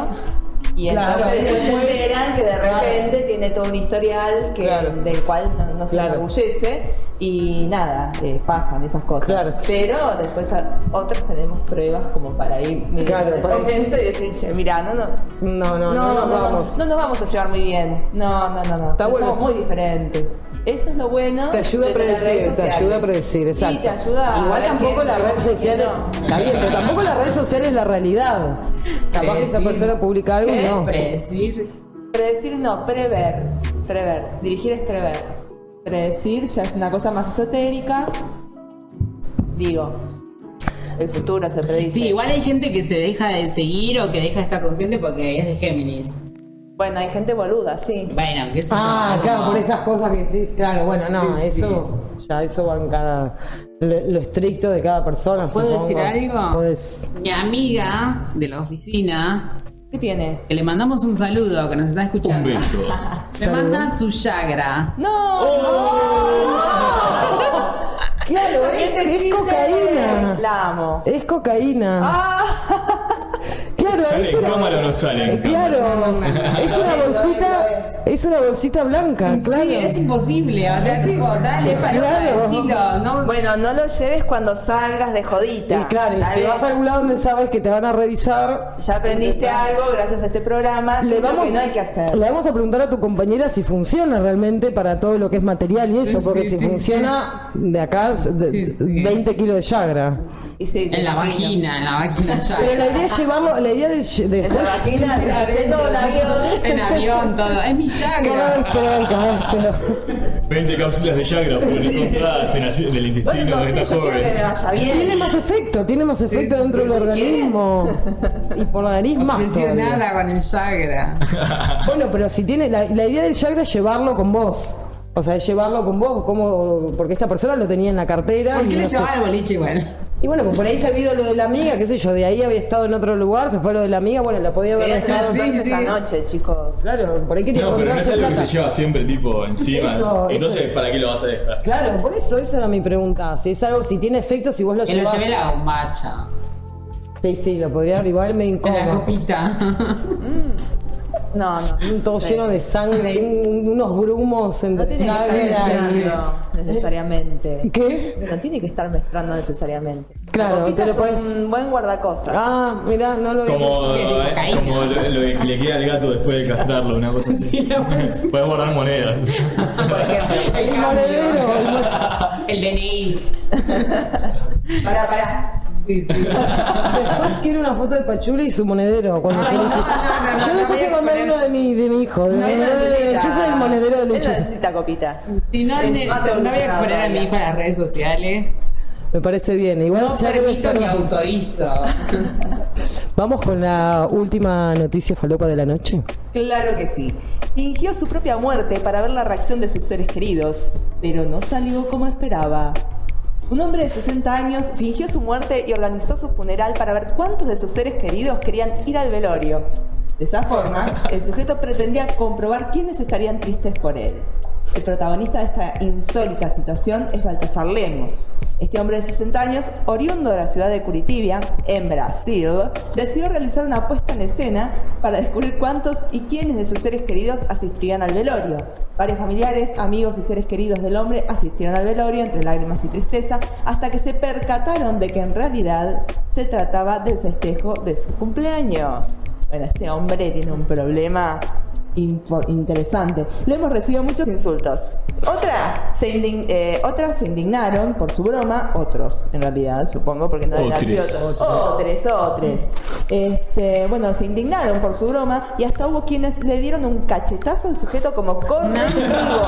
y Claro, entonces después se enteran que de repente tiene todo un historial que, Claro. del cual no, no se Claro. enorgullece y nada, eh, pasan esas cosas. Claro. Pero después a- otros tenemos pruebas como para ir Claro, el para y decir, che, mira, no, no, No, no, no, no, no, vamos. no nos vamos a llevar muy bien. No, no, no, no. Está Somos bueno. muy diferentes. Eso es lo bueno. Te ayuda a predecir, te ayuda a predecir, exacto. Sí, te ayuda a Igual tampoco y quién sociales. no. Está bien, pero tampoco las redes sociales es la realidad. Capaz que esa persona publica algo y ¿Qué? no. Predecir. Predecir no, prever. Prever. Dirigir es prever. Predecir ya es una cosa más esotérica. Digo, el futuro se predice. Sí, igual hay gente que se deja de seguir o que deja de estar con gente porque es de Géminis. Bueno, hay gente boluda, sí. Bueno, qué sé Ah, claro, por esas cosas que decís. Claro, bueno, no, Sí, eso. Ya, eso va en cada. Lo, lo estricto de cada persona. ¿Puedo supongo. decir algo? Podés. Mi amiga de la oficina, ¿Qué tiene? que le mandamos un saludo, que nos está Un escuchando. beso. Me Saludo. manda su Yagra. No, Claro, es, es cocaína. La amo. Es cocaína. Ah. Claro, ¿Sale en cámara o no sale en Claro, cámara? es una bolsita, es una bolsita blanca, claro. Sí, es imposible. O sea, tipo, dale, para Claro. decirlo. No, Bueno, no lo lleves cuando salgas de Y jodita. claro, y si vas a algún lado donde sabes que te van a revisar, Ya aprendiste algo gracias a este programa. le vamos, que no hay que hacer. le vamos a preguntar a tu compañera si funciona realmente para todo lo que es material y eso, Sí, porque si sí, funciona de acá, de- Sí, sí. 20 kilos de Yagra. En la vagina, en la vagina Pero la idea es llevarlo, la idea del En la vagina, en avión. En avión, todo. Es mi vez peor. 20 cápsulas de Yagra fueron encontradas en, en el Bueno, intestino no de esta joven. Tiene más efecto, tiene más efecto Sí, dentro sí, del organismo. Y por la nariz más. Obsesionada con el Yagra. Bueno, pero si tiene. La, la idea del Yagra es llevarlo con vos. O sea, es llevarlo con vos, como, porque esta persona lo tenía en la cartera. ¿Por qué no le sé- llevaba el boliche igual? Y bueno, pues por ahí se ha habido lo de la amiga, qué sé yo, de ahí había estado en otro lugar, se fue lo de la amiga, bueno, la podía haber tener Sí, sí. esta noche, chicos. Claro, por ahí quería No, pero no es encontrarse algo que plata. se lleva siempre tipo encima. Eso, y no eso. sé para qué lo vas a dejar. Claro, por eso esa era mi pregunta. Si es algo, si tiene efecto, si vos lo Que lo llevas. llevé la bombacha. Sí, sí, lo podría igual me En la incómodo. copita. No, no. Todo lleno de sangre, un- unos grumos No entre tiene que estar y- mezclando necesariamente. ¿Qué? No tiene que estar mezclando necesariamente. Claro, te lo es puedes- un buen guardacosas. Ah, mirá, no lo vi. Como, ¿Qué, tipo eh, como lo, lo que le queda al gato después de castrarlo, una cosa así. Puedes guardar monedas. Por ejemplo. El monedero. El DNI. Pará, pará. Sí, sí. Después quiero una foto de Pachuli y su monedero. Cuando se no, lo hice. no, no, no, Yo no después voy a te mandé uno de mi, de mi hijo. De mi Él monedero de necesita- lechuza y el monedero de Él lechuza. necesita copita. Si no, Es no voy a exponer a mi hijo en las redes sociales. Me parece bien. Igual No permito ni autorizo. Vamos con la última noticia falopa de la noche. Claro que sí. Fingió su propia muerte para ver la reacción de sus seres queridos, pero no salió como esperaba. Un hombre de 60 años fingió su muerte y organizó su funeral para ver cuántos de sus seres queridos querían ir al velorio. De esa forma, el sujeto pretendía comprobar quiénes estarían tristes por él. El protagonista de esta insólita situación es Baltasar Lemos. Este hombre de 60 años, oriundo de la ciudad de Curitiba, en Brasil, decidió realizar una puesta en escena para descubrir cuántos y quiénes de sus seres queridos asistirían al velorio. Varios familiares, amigos y seres queridos del hombre asistieron al velorio entre lágrimas y tristeza hasta que se percataron de que en realidad se trataba del festejo de su cumpleaños. Bueno, este hombre tiene un problema interesante. Le hemos recibido muchos insultos. Otras se, indign- eh, otras se indignaron por su broma, otros en realidad, supongo, porque no sido Otres. todos. Otros, otros. Este, bueno, se indignaron por su broma y hasta hubo quienes le dieron un cachetazo al sujeto como correctivo.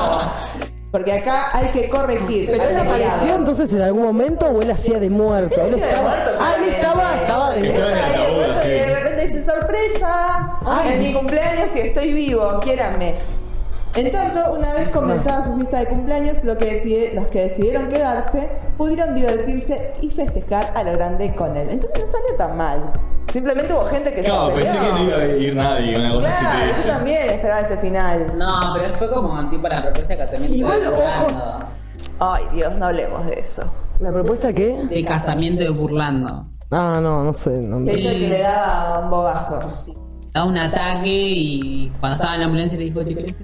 Porque acá hay que corregir. Pero él apareció entonces en algún momento o él hacía de muerto. Él Él hacía de estaba. muerto, Ah, él estaba, estaba de Estaba sorpresa. Ay. En mi cumpleaños y estoy vivo, quiéranme. En tanto, una vez comenzada su fiesta de cumpleaños, lo que decide- los que decidieron quedarse pudieron divertirse y festejar a lo grande con él. Entonces no salió tan mal. Simplemente hubo gente que se pensé que no iba a ir nadie, una cosa así Claro, que yo también esperaba ese final. No, pero fue como tipo la propuesta de casamiento Igual, de ojo. Burlando. Ay, Dios, no hablemos de eso. ¿La propuesta qué? De casamiento de Burlando. Ah, no, no sé. no- De hecho, que le daba un bobazo. Da un ataque y cuando estaba en la ambulancia le dijo, ¿te que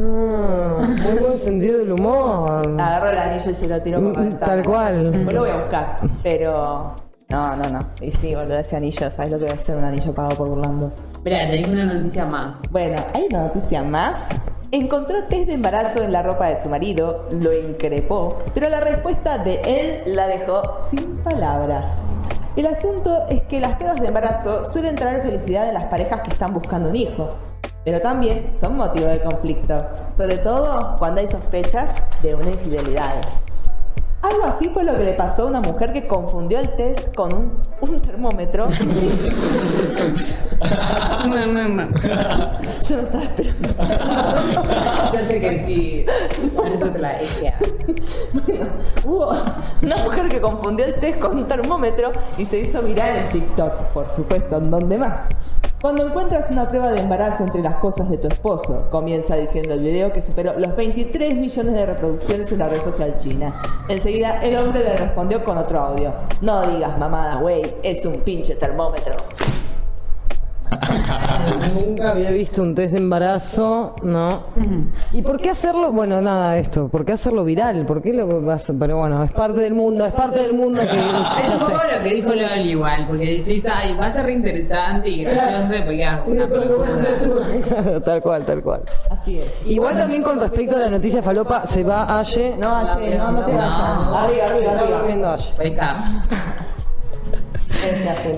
Ah, muy buen sentido del humor. Agarró el anillo y se lo tiró por la Mm, ventana. Tal cual. Después lo voy a buscar, pero. No, no, no. Y sí, boludo, ese anillo, ¿sabes lo que debe ser un anillo pagado por Burlando? Mira, te digo una noticia más. Bueno, hay una noticia más. Encontró test de embarazo en la ropa de su marido, lo increpó, pero la respuesta de él la dejó sin palabras. El asunto es que las pruebas de embarazo suelen traer felicidad a las parejas que están buscando un hijo, pero también son motivo de conflicto, sobre todo cuando hay sospechas de una infidelidad. Algo así fue lo que le pasó a una mujer que confundió el test con un, un termómetro. No, no, no. Yo no estaba esperando. Yo sé que sí. Por eso te la dije. Hubo una mujer que confundió el test con un termómetro y se hizo viral en TikTok, por supuesto, en donde más. Cuando encuentras una prueba de embarazo entre las cosas de tu esposo, comienza diciendo el video que superó los 23 millones de reproducciones en la red social china. Enseguida el hombre le respondió con otro audio. No digas mamada, güey, es un pinche termómetro. Nunca había visto un test de embarazo, no. ¿Y por qué hacerlo? Bueno, nada, esto. ¿Por qué hacerlo viral? ¿Por qué lo vas a- Pero bueno, es parte del mundo, es parte del mundo que. Es un poco lo que dijo Loli igual, porque decís, ay, va a ser re interesante y gracioso porque hago una pelotuda. tal cual, tal cual. Así es. Igual también con respecto a la noticia falopa, se va Aye. No, ayer, no, no te No. vayas. Arriba, arriba, Está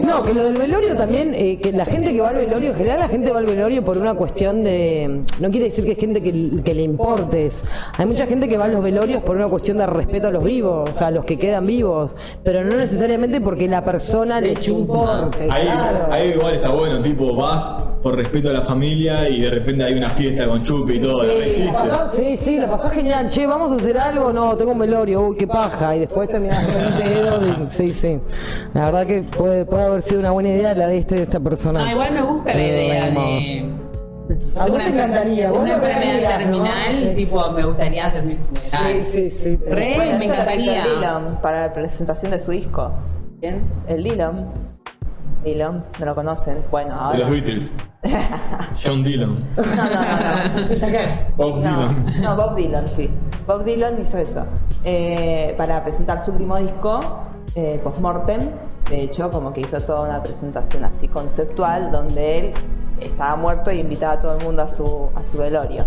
No, que lo del velorio también, eh, que la gente que va al velorio, en general la gente va al velorio por una cuestión de... No quiere decir que es gente que, que le importes. Hay mucha gente que va a los velorios por una cuestión de respeto a los vivos, o sea, a los que quedan vivos, pero no necesariamente porque la persona les importe. Ahí, claro. ahí igual está bueno, tipo, vas por respeto a la familia y de repente hay una fiesta con chupi y todo, Sí, la pasás- sí, sí, la pasás genial. Che, vamos a hacer algo. No, tengo un velorio. Uy, qué paja. Y después terminás con un dedo. y- Sí, sí. La verdad que puede, puede haber sido una buena idea la de, este, de esta persona. No, igual me gusta la idea de. A vos te encantaría, vos Una enfermedad terminal, Sí, tipo, me gustaría hacer mi funeral. Sí, sí, sí. Re, me encantaría. el Dylan para la presentación de su disco. ¿Quién? El Dylan. Dylan, no lo conocen. Bueno, De ahora. los Beatles. John Dylan. No, no, no, no. Bob No, Dylan. no, Bob Dylan, sí. Bob Dylan hizo eso. Eh, para presentar su último disco, eh, Postmortem. De hecho, como que hizo toda una presentación así conceptual donde él estaba muerto y invitaba a todo el mundo a su, a su velorio.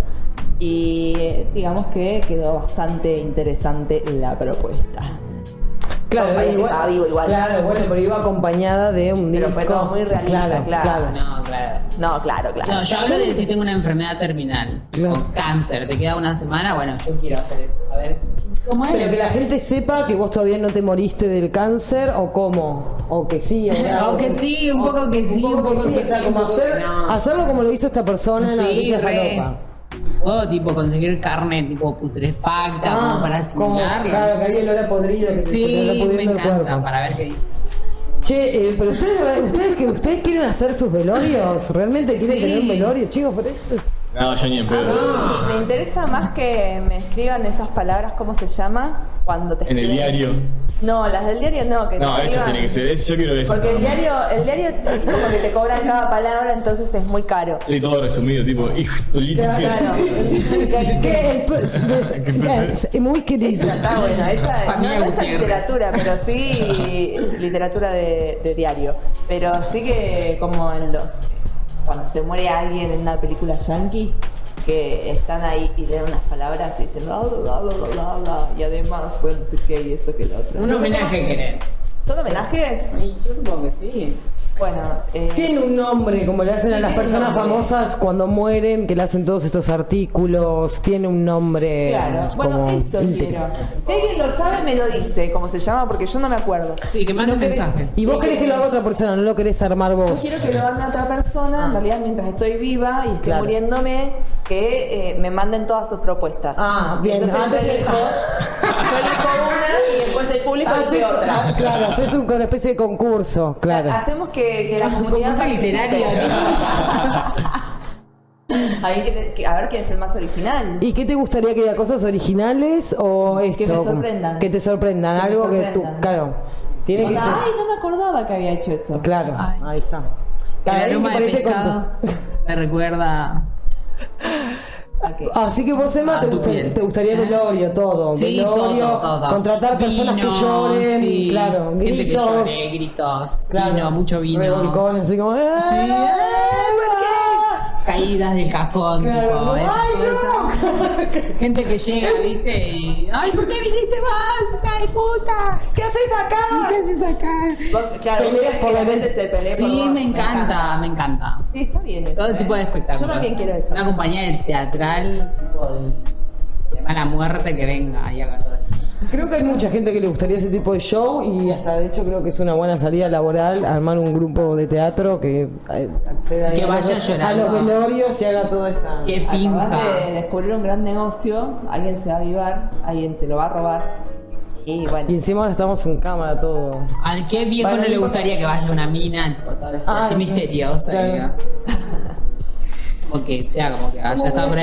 Y digamos que quedó bastante interesante la propuesta. Claro, estaba vivo igual. Claro, bueno, pero iba acompañada de un Pero disco. fue todo muy realista, claro. No, claro. No, claro, claro. No, yo hablo de si tengo una enfermedad terminal, Claro. con cáncer, te queda una semana, bueno, yo quiero hacer eso. A ver, ¿cómo es? Pero que la gente sepa que vos todavía no te moriste del cáncer o cómo. O que sí. O, sea, O que sí, un poco que sí, un poco que o sea, sí, como hacer- hacerlo como lo hizo esta persona en la Sí, noticia. Puedo tipo conseguir carne tipo putrefacta como para Ah, como, asimilarla. claro, que hay olor a podrido que Sí, está me pudriendo el encanta, para ver qué dice. Che, eh, pero ustedes, ustedes, que- ustedes quieren hacer sus velorios, realmente quieren Sí. tener un velorio, chicos, pero eso es... No, yo ni en pedo. mí me interesa más que me escriban esas palabras, ¿cómo se llama? Cuando te En el diario. No, las del diario no, que te No, eso escriban- tiene que ser. Eso, yo quiero eso. Porque el diario, el diario es como que te cobran cada palabra, entonces es muy caro. Sí, todo resumido, tipo, hijo, pro- es- muy querido. Está bueno, esa, no, esa literatura, pero sí literatura de, de diario. Pero sí que como en los cuando se muere alguien en una película yankee, que están ahí y leen unas palabras y dicen bla bla bla bla bla y además fue no sé qué y esto que lo otro. Un homenaje querés. ¿Son homenajes? Ay, yo supongo que sí. Bueno, eh, Tiene un nombre, como le hacen a las personas famosas cuando mueren, que le hacen todos estos artículos, tiene un nombre. claro. Bueno, como eso íntegro. quiero. Si alguien lo sabe, me lo dice cómo se llama, porque yo no me acuerdo. Sí, que manden mensajes. Y vos querés que lo haga otra persona, no lo querés armar Yo vos. quiero que lo arme otra persona, en realidad mientras estoy viva y estoy Claro. muriéndome, que eh, me manden todas sus propuestas. Ah, bien. Entonces yo Antes- elijo, yo elijo una y público otra. ah, claro, haces un- una especie de concurso, claro. Hacemos que, que la comunidad que- a ver quién es el más original. ¿Y qué te gustaría que haya cosas originales o esto? Que como- sorprendan. Que te sorprendan, Que algo que tú, claro. Tiene que Ay, no me acordaba que había hecho eso. Claro, Ay. ahí está. El Cada vez aroma de con- pescado me recuerda Así que vos, Emma, A te, gusta- gustaría ¿Eh? velorio, todo. Sí, velorio, todo, todo. contratar personas Vino, que lloren, sí. claro, Gente que gritos. llore, gritos, claro, vino, mucho vino. revolcones, así como. ¡eh! Sí, ¡ay, ¿por qué? Caídas del cajón, Claro, tipo, esa ¡ay, cosa. Gente que llega, viste, y. ¡Ay, ¿por qué viniste más, hija de puta! ¿Qué haces acá? ¿Qué haces acá? Claro, Peleas por la vez. se pelee por Sí, vos. me encanta, me encanta. Sí, está bien eso. Todo ¿eh? tipo de espectáculos. Yo también quiero eso. Una compañía de teatral, tipo de, de mala muerte que venga y haga todo eso. Creo que hay mucha gente que le gustaría ese tipo de show y hasta de hecho creo que es una buena salida laboral armar un grupo de teatro que eh, acceda Que a, vaya los, llorando. a los velorios y haga toda esta. Que Acabas finja. de descubrir un gran negocio, alguien se va a avivar, alguien te lo va a robar. Y bueno, Y encima ahora estamos en cámara todo. ¿Al qué viejo no le gustaría que vaya una mina, tipo, toda Ah, así misteriosa? Claro. Como que sea como que haya ¿Cómo estado con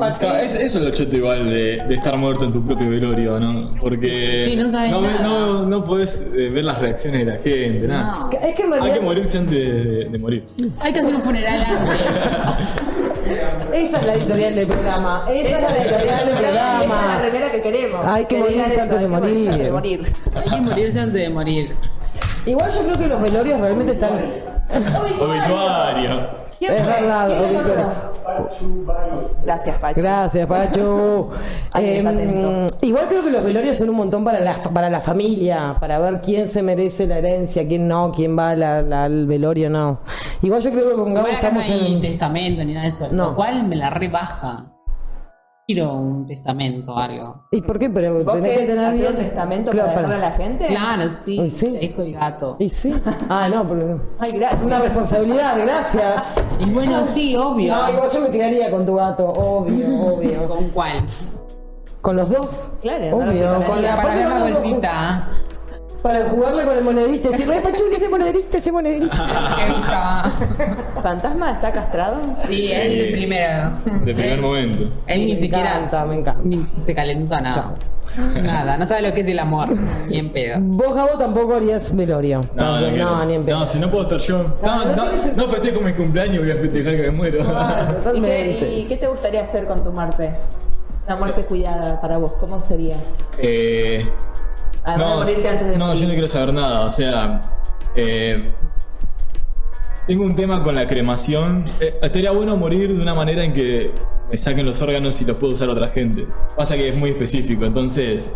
paseo? Claro, eso, es lo choto igual de, de estar muerto en tu propio velorio, ¿no? Porque Sí, no sabes no, ve- nada. no, no podés eh, ver las reacciones de la gente, nada. No. Es que en Hay que morirse antes de, de morir. Hay que hacer un funeral antes. esa es la editorial del programa. Esa, esa es la editorial del Esa es la programa. remera que queremos. Hay que morirse que antes de morir. Hay que morirse antes de morir. Igual yo creo que los velorios realmente están. Obituario. ¿Quién Es. Gracias, Pacho. Gracias, Eh, está atento. igual creo que los velorios son un montón para la, para la familia, para ver quién se merece la herencia, quién no, quién va la- la- al velorio, no. Igual yo creo que con Gabo acá no estamos hay en. testamento ni nada de eso. No. Lo cual me la rebaja. Quiero un testamento o algo. ¿Y por qué? Pero ¿Vos tenés que tener hacer un testamento Claro, para dejarle a la gente? Claro, sí. Sí. Le dejo el gato. Y sí. Ah, no, pero. Ay, gracias. Una responsabilidad, gracias. Y bueno, sí, obvio. No, yo me tiraría con tu gato, obvio, obvio. ¿Con cuál? ¿Con los dos? Claro, obvio. con la, Para la bolsita. Para jugarle con el monedito. Si me pachuli ese monedito, ese rica. ¿Fantasma está castrado? Sí, él primero. De primer momento. Él ni Me siquiera encanta, me encanta. ni se calentó nada. Nada, no sabe lo que es el amor. Ni en pedo. Vos, Gabo, tampoco harías velorio. No, no, quiero. no, ni en pedo. No, si no puedo estar yo. No, no no, festejo mi cumpleaños, voy a festejar que me muero. Ah, ¿Y qué, y qué te gustaría hacer con tu muerte? Una muerte cuidada para vos, ¿cómo sería? Eh, Además no, morirte antes de no, yo no quiero saber nada. O sea, eh, tengo un tema con la cremación. Eh, estaría bueno morir de una manera en que me saquen los órganos y los puedo usar otra gente. Pasa que es muy específico, entonces.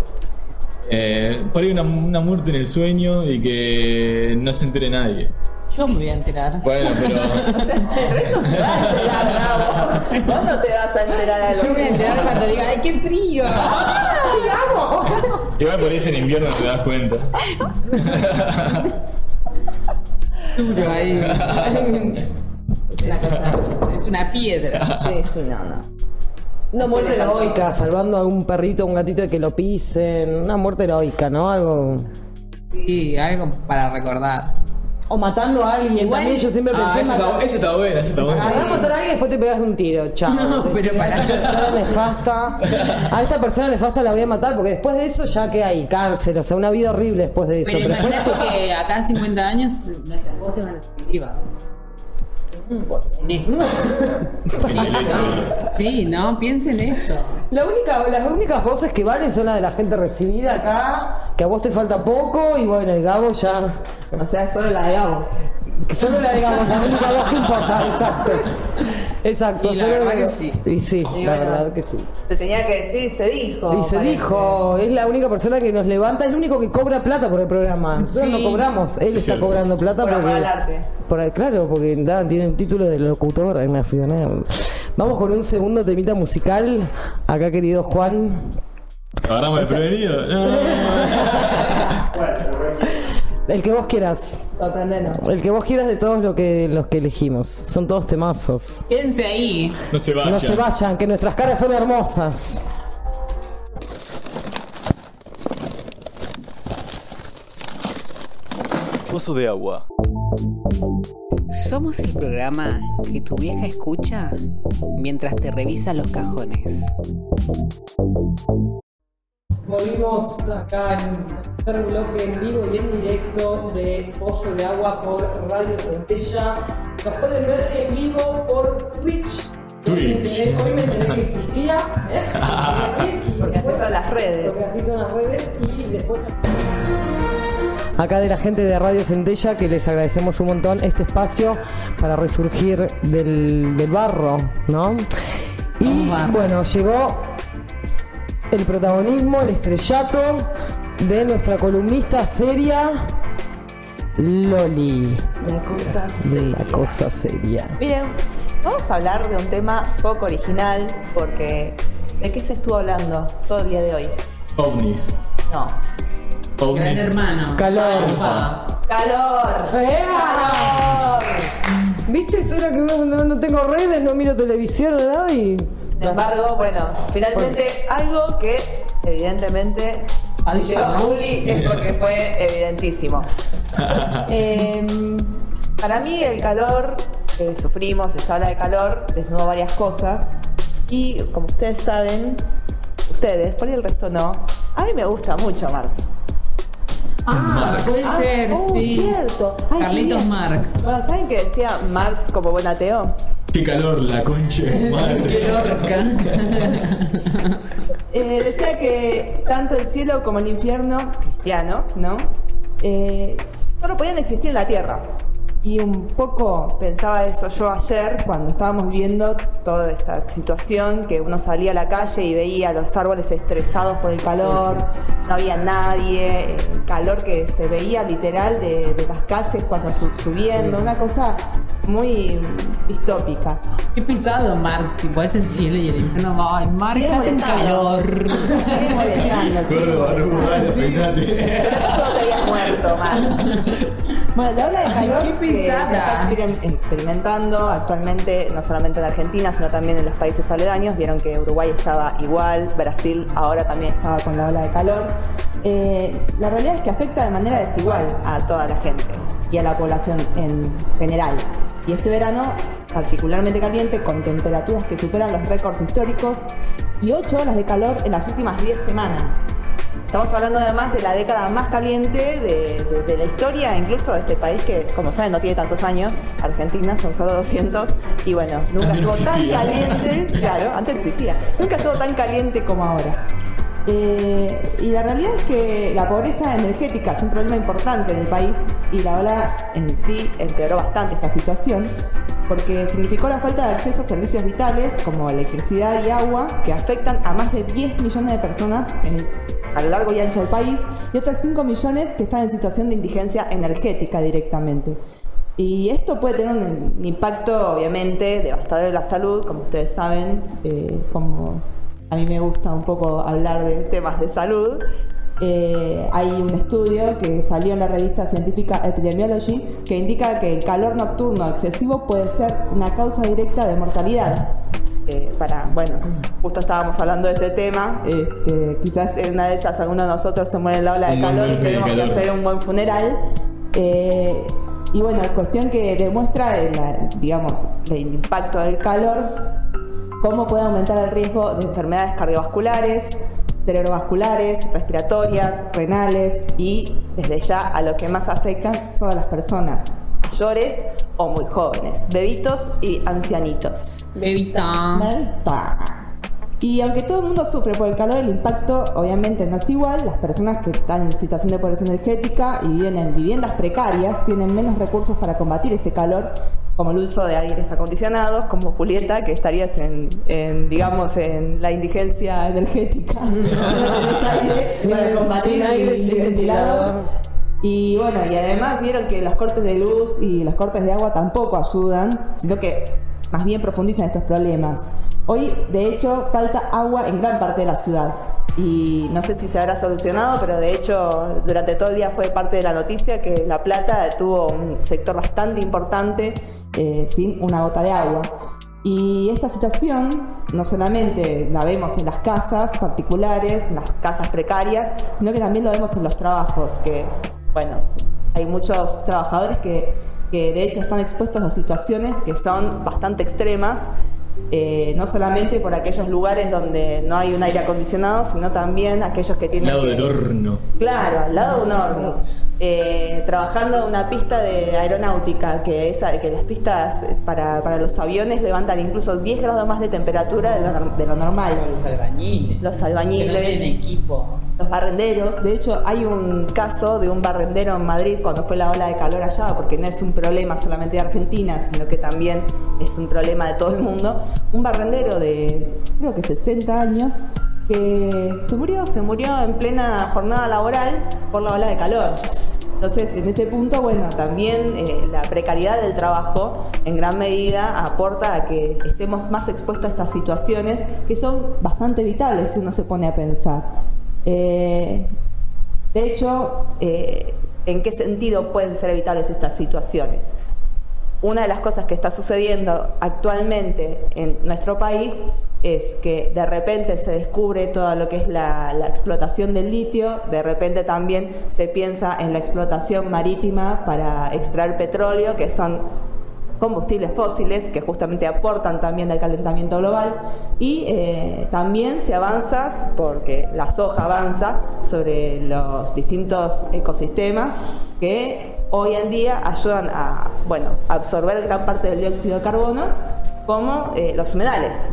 Eh, por ahí una, una muerte en el sueño y que no se entere nadie. Yo me voy a enterar. Bueno, pero. El resto se va a enterar. Vos no te vas a enterar a Yo me voy a enterar cuando diga, ¡ay, qué frío! Igual por ahí en invierno te das cuenta. Duro ahí. Es una, cosa- es una piedra. Sí, sí, no, no. Una muerte heroica, salvando a un perrito, a un gatito de que lo pisen. Una muerte heroica, ¿no? Algo. Sí, algo para recordar. O matando a alguien. Igual- También yo siempre Ah, pensé ese matar- está, ese está bueno, ese está bueno. A matar a alguien y después te pegas un tiro, chao. No, Decís, pero para- A esta persona nefasta. A esta persona nefasta la voy a matar porque después de eso ya que hay cárcel, o sea, una vida horrible después de eso. Pero Pero después imagínate que acá 50 años nuestras voces van a ser vivas. Sí, no, piensen eso. La única, las únicas voces que valen son las de la gente recibida acá, que a vos te falta poco y bueno, el Gabo ya. O sea, solo la de Gabo. Que solo la digamos, la única voz que importa, exacto. Exacto, Y la solo verdad que sí. Y sí, Y la bueno, verdad que sí. Se tenía que decir, se dijo. Y se parece. dijo, es la única persona que nos levanta, es el único que cobra plata por el programa. Nosotros Sí. no cobramos, él está cierto. cobrando plata Por porque. al arte. por el- claro, porque da, tiene un título de locutor nacional. Vamos con un segundo temita musical. Acá, querido Juan. Agarramos desprevenido. No. El que vos quieras. Sorprendenos. El que vos quieras de todos lo que, los que elegimos. Son todos temazos. Quédense ahí. No se vaya. No se vayan, que nuestras caras son hermosas. Pozo de agua. Somos el programa que tu vieja escucha mientras te revisa los cajones. Volvimos acá en el tercer bloque en vivo y en directo de Pozo de Agua por Radio Centella. Nos pueden ver en vivo por Twitch. Twitch. Hoy me enteré- Hoy me enteré que existía. ¿eh? Porque así son las redes. Porque así son las redes y después... Acá de la gente de Radio Centella que les agradecemos un montón este espacio para resurgir del, del barro, ¿no? Y bueno, llegó el protagonismo, el estrellato de nuestra columnista seria, Loli. La cosa La seria. cosa seria. Miren, vamos a hablar de un tema poco original porque ¿de qué se estuvo hablando todo el día de hoy? OVNIs. No. Gran OVNIs. hermano. Calor. Alfa. ¡Calor! ¡Ea! ¿Viste? Solo que no, no- no tengo redes, no miro televisión nada y... Sin embargo, bueno, finalmente algo que evidentemente si llegó Juli es porque fue evidentísimo. Em, para mí el calor que sufrimos, esta ola de calor, desnudó varias cosas y como ustedes saben, ustedes, por ahí el resto no, a mí me gusta mucho Marx. Ah, puede Ah, ser, oh, sí. cierto. Ay, Carlitos mira. Marx. Bueno, ¿saben qué decía Marx como buen ateo? Qué calor, la concha de su madre. Qué lorca. Eh, decía que tanto el cielo como el infierno, cristiano, ¿no? Eh, solo podían existir en la tierra. Y un poco pensaba eso yo ayer cuando estábamos viendo toda esta situación, que uno salía a la calle y veía los árboles estresados por el calor, no había nadie, el calor que se veía literal de, de las calles cuando su- subiendo, una cosa muy distópica. Qué pesado Marx, tipo, es el cielo y el infierno. Ay, Marx Sigue hace un calor. Sigue molestando, sigue peinate. Pero te habías muerto más. Bueno, la ola de calor qué que se está experim- experimentando actualmente, no solamente en Argentina, sino también en los países aledaños. Vieron que Uruguay estaba igual, Brasil ahora también estaba con la ola de calor. Eh, la realidad es que afecta de manera desigual a toda la gente y a la población en general. Y este verano, particularmente caliente, con temperaturas que superan los récords históricos y 8 horas de calor en las últimas 10 semanas. Estamos hablando además de la década más caliente de, de- de la historia, incluso de este país que, como saben, no tiene tantos años. Argentina son solo 200. Y bueno, nunca Antes estuvo tan caliente. Claro, antes existía. Nunca estuvo tan caliente como ahora. Eh, y la realidad es que la pobreza energética es un problema importante en el país y la ola en sí empeoró bastante esta situación porque significó la falta de acceso a servicios vitales como electricidad y agua que afectan a más de 10 millones de personas en- a lo largo y ancho del país y otros 5 millones que están en situación de indigencia energética directamente. Y esto puede tener un, un impacto, obviamente, devastador en la salud, como ustedes saben, eh, como a mí me gusta un poco hablar de temas de salud. Eh, hay un estudio que salió en la revista científica Epidemiology que indica que el calor nocturno excesivo puede ser una causa directa de mortalidad. Eh, para, bueno, justo estábamos hablando de ese tema, este, quizás en una de esas alguno de nosotros se muere en la ola de calor y tenemos que hacer un buen funeral. Eh, y bueno, cuestión que demuestra, el, digamos, el impacto del calor, cómo puede aumentar el riesgo de enfermedades cardiovasculares, cerebrovasculares, respiratorias, renales y desde ya a lo que más afectan son a las personas mayores o muy jóvenes, bebitos y ancianitos. Bebita. Bebita. Y aunque todo el mundo sufre por el calor, el impacto obviamente no es igual. Las personas que están en situación de pobreza energética y viven en viviendas precarias tienen menos recursos para combatir ese calor, como el uso de aires acondicionados, como Julieta, que estarías en, en, digamos, en la indigencia energética. No aire para combatir aire, sin ventilador. Y bueno, y además vieron que los cortes de luz y los cortes de agua tampoco ayudan, sino que más bien profundizan estos problemas. Hoy, de hecho, falta agua en gran parte de la ciudad. Y no sé si se habrá solucionado, pero de hecho durante todo el día fue parte de la noticia que La Plata tuvo un sector bastante importante eh, sin una gota de agua. Y esta situación no solamente la vemos en las casas particulares, en las casas precarias, sino que también lo vemos en los trabajos, que, bueno, hay muchos trabajadores que, que de hecho están expuestos a situaciones que son bastante extremas, eh, no solamente por aquellos lugares donde no hay un aire acondicionado, sino también aquellos que Al tienen... lado que- del horno. Claro, al lado de un horno. Eh, trabajando en una pista de aeronáutica, que, esa, que las pistas para, para los aviones levantan incluso 10 grados más de temperatura de lo, de lo normal. Los albañiles. Los Que no albañiles, tienen equipo. Barrenderos. De hecho, hay un caso de un barrendero en Madrid cuando fue la ola de calor allá, porque no es un problema solamente de Argentina, sino que también es un problema de todo el mundo. Un barrendero de, creo que 60 años, que se murió, se murió en plena jornada laboral por la ola de calor. Entonces, en ese punto, bueno, también eh, la precariedad del trabajo en gran medida aporta a que estemos más expuestos a estas situaciones que son bastante vitales si uno se pone a pensar. Eh, de hecho, eh, ¿en qué sentido pueden ser evitables estas situaciones? Una de las cosas que está sucediendo actualmente en nuestro país es que de repente se descubre todo lo que es la, la explotación del litio, de repente también se piensa en la explotación marítima para extraer petróleo, que son combustibles fósiles que justamente aportan también al calentamiento global. Y eh, también se avanza porque la soja avanza sobre los distintos ecosistemas que hoy en día ayudan a bueno absorber gran parte del dióxido de carbono como eh, los humedales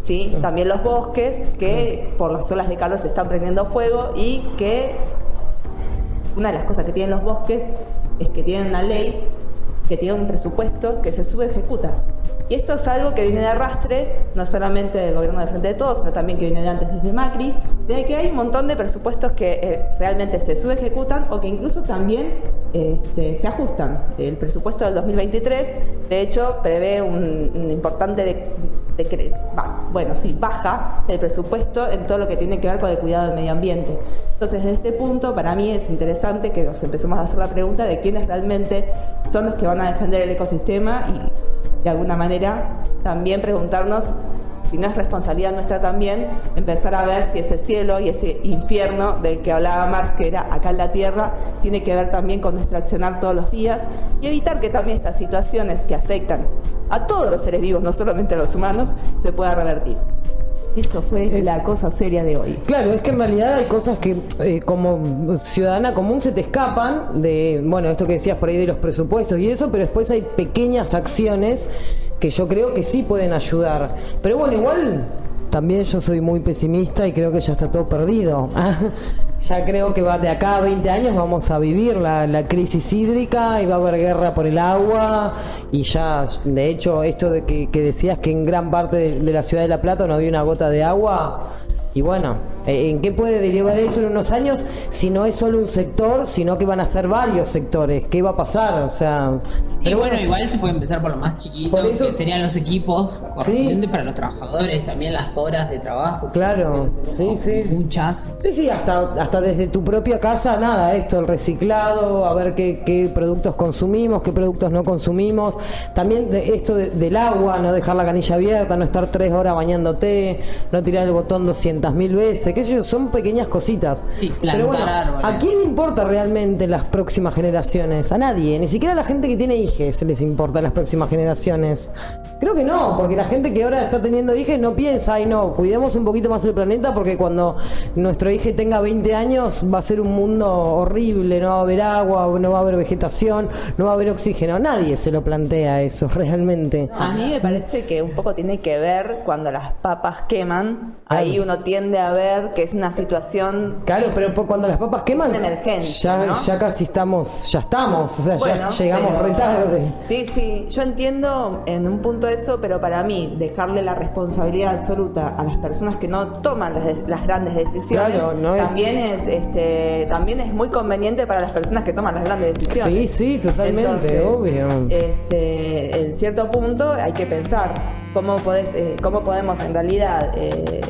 ¿sí? también los bosques que por las olas de calor se están prendiendo fuego y que una de las cosas que tienen los bosques es que tienen una ley que tiene un presupuesto que se sube y esto es algo que viene de arrastre, no solamente del gobierno de Frente de Todos, sino también que viene de antes desde Macri, de que hay un montón de presupuestos que eh, realmente se sube ejecutan o que incluso también este, se ajustan. El presupuesto del 2023, de hecho, prevé un, importante bueno, sí, baja el presupuesto en todo lo que tiene que ver con el cuidado del medio ambiente. Entonces, desde este punto, para mí es interesante que nos empecemos a hacer la pregunta de quiénes realmente son los que van a defender el ecosistema y, de alguna manera, también preguntarnos si no es responsabilidad nuestra también empezar a ver si ese cielo y ese infierno del que hablaba Marx, que era acá en la Tierra, tiene que ver también con nuestro accionar todos los días y evitar que también estas situaciones que afectan a todos los seres vivos, no solamente a los humanos, se puedan revertir. Eso fue Es- la cosa seria de hoy. Claro, es que en realidad hay cosas que eh, como ciudadana común se te escapan de, bueno, esto que decías por ahí de los presupuestos y eso, pero después hay pequeñas acciones que yo creo que sí pueden ayudar. Pero bueno, igual también yo soy muy pesimista y creo que ya está todo perdido. ya creo que va de acá a 20 años vamos a vivir la, crisis hídrica y va a haber guerra por el agua y ya, de hecho, esto de que, que decías que en gran parte de, de la ciudad de La Plata no había una gota de agua. Y bueno, ¿en qué puede derivar eso en unos años si no es solo un sector, sino que van a ser varios sectores? ¿Qué va a pasar? O sea, Y pero bueno, igual se puede empezar por lo más chiquito, Por eso- que serían los equipos correspondientes para los trabajadores, también las horas de trabajo. Claro, sí, sí. Muchas. Sí, sí, hasta, hasta desde tu propia casa, nada, esto, el reciclado, a ver qué, qué productos consumimos, qué productos no consumimos. También de esto de- del agua, no dejar la canilla abierta, no estar tres horas bañándote, no tirar el botón 200 mil veces, qué sé yo, son pequeñas cositas. Plantar Pero bueno, árboles. ¿a quién le importa realmente las próximas generaciones? A nadie, ni siquiera a la gente que tiene hijos se les importa las próximas generaciones. Creo que no, porque la gente que ahora está teniendo hijos no piensa, ay no, cuidemos un poquito más el planeta porque cuando nuestro hijo tenga 20 años va a ser un mundo horrible, no va a haber agua, no va a haber vegetación, no va a haber oxígeno. Nadie se lo plantea eso realmente. A mí me parece que un poco tiene que ver cuando las papas queman, ahí uno tiende a ver que es una situación Claro, pero po- cuando las papas queman, Es una emergencia, ya, ¿no? ya casi estamos, ya estamos, o sea, ya llegamos pero- re tarde. Sí, sí, yo entiendo en un punto eso, pero para mí dejarle la responsabilidad absoluta a las personas que no toman las, las grandes decisiones Claro, no también es, este también es muy conveniente para las personas que toman las grandes decisiones. Sí, sí, totalmente, obvio. Este, en cierto punto hay que pensar cómo podés, eh, cómo podemos en realidad eh,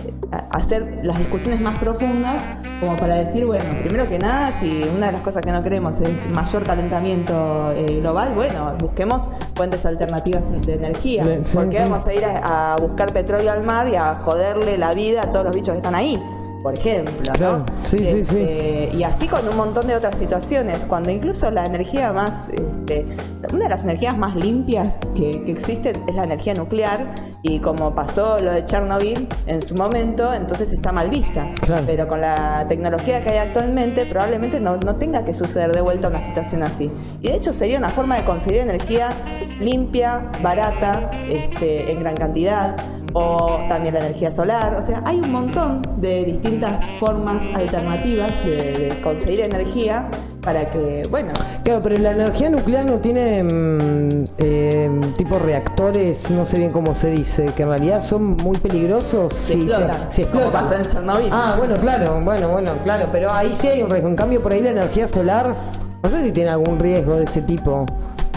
hacer las discusiones más profundas como para decir, bueno, primero que nada, si una de las cosas que no queremos es mayor calentamiento eh, global, bueno, busquemos fuentes alternativas de energía. Sí, ¿Por qué sí. vamos a ir a, a buscar petróleo al mar y a joderle la vida a todos los bichos que están ahí? Por ejemplo, Claro, ¿no? sí, sí, sí. Este, y así con un montón de otras situaciones, cuando incluso la energía más, este, una de las energías más limpias que, que existen es la energía nuclear y como pasó lo de Chernobyl en su momento, entonces está mal vista. Claro. Pero con la tecnología que hay actualmente probablemente no, no tenga que suceder de vuelta una situación así. Y de hecho sería una forma de conseguir energía limpia, barata, este, en gran cantidad o también la energía solar. O sea, hay un montón de distintas formas alternativas de, de conseguir energía para que, bueno, Claro, pero la energía nuclear no tiene mm, eh, tipo reactores, no sé bien cómo se dice, que en realidad son muy peligrosos. se si como explotan. pasó en Chernobyl. Ah, bueno, claro, bueno, bueno, claro, pero ahí sí hay un riesgo. En cambio, por ahí la energía solar, no sé si tiene algún riesgo de ese tipo.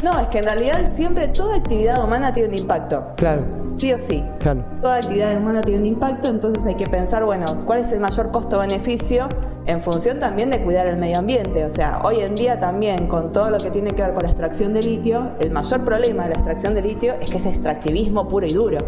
No, es que en realidad siempre toda actividad humana tiene un impacto. Claro, Sí o sí. claro. Toda actividad humana tiene un impacto, entonces hay que pensar, bueno, ¿cuál es el mayor costo-beneficio en función también de cuidar el medio ambiente? O sea, hoy en día también con todo lo que tiene que ver con la extracción de litio, el mayor problema de la extracción de litio es que es extractivismo puro y duro.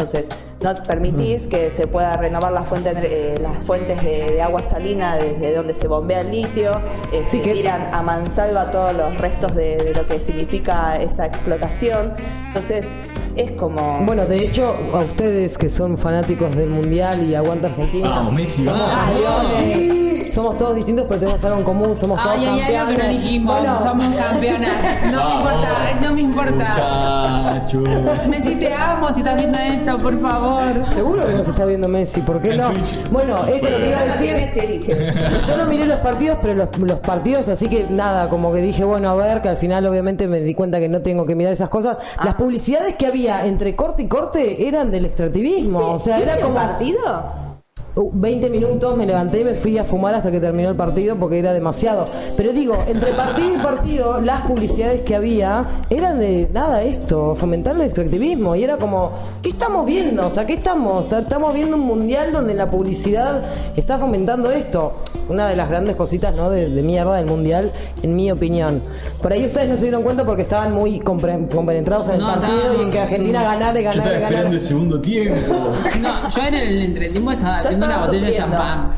Entonces, no permitís que se pueda renovar la fuente, eh, las fuentes de, de agua salina desde donde se bombea el litio, eh, Sí, se que- tiran a mansalva todos los restos de, de lo que significa esa explotación. Entonces, es como... Bueno, de hecho, a ustedes que son fanáticos del mundial y aguanta Argentina. Vamos, Messi, vamos. Somos todos distintos, pero tenemos algo en común. Somos todos Ay, ay, ay, lo que no campeones. dijimos. Bueno, Somos campeonas. No me importa, no me importa. Muchacho. Messi, te amo si estás viendo esto, por favor. Seguro que nos está viendo Messi, ¿por qué no? Bueno, esto lo que iba a decir. Yo no miré los partidos, pero los, los partidos, así que nada, como que dije, bueno, a ver, que al final obviamente me di cuenta que no tengo que mirar esas cosas. Las publicidades que había entre corte y corte eran del extractivismo, o sea, era ¿Viste el como partido? Uh, 20 minutos, me levanté y me fui a fumar hasta que terminó el partido porque era demasiado. Pero digo, entre partido y partido, las publicidades que había eran de nada esto, fomentar el extractivismo. Y era como, ¿qué estamos viendo? O sea, ¿qué estamos? Ta- Estamos viendo un mundial donde la publicidad está fomentando esto. Una de las grandes cositas, ¿no? De, de mierda del mundial, en mi opinión. Por ahí ustedes no se dieron cuenta porque estaban muy compre- compenetrados en el No, partido y en que Argentina ganara y Yo ganara estaba y ganara. esperando el segundo tiempo. No, yo en el entretiempo estaba Una estaba botella de sufriendo. champán.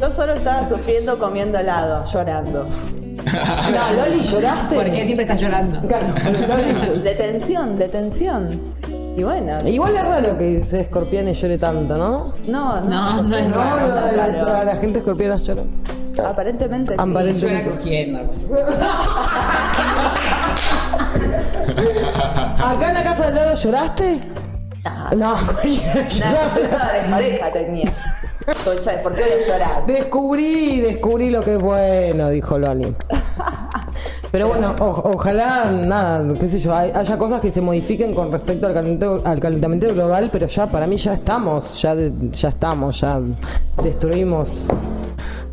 Yo solo estaba sufriendo comiendo helado, llorando. No, Loli, ¿lloraste? Porque siempre estás llorando. Claro, Loli, De tensión, de tensión. Y bueno. Igual es raro que sea escorpión y llore tanto, ¿no? No, no. No, no es No, raro. no, la, la gente escorpiona llora. Aparentemente sí. Aparentemente. Llora cogiendo. ¿Acá en la casa del lado lloraste? No, llora. sorpresa de pareja tenía. ¿Por qué voy a llorar? Descubrí, descubrí lo que es bueno, dijo Loli. Pero bueno, o- ojalá, nada, qué sé yo, hay- haya cosas que se modifiquen con respecto al calentamiento, al calentamiento global, pero ya, para mí ya estamos, ya, de- ya estamos, ya destruimos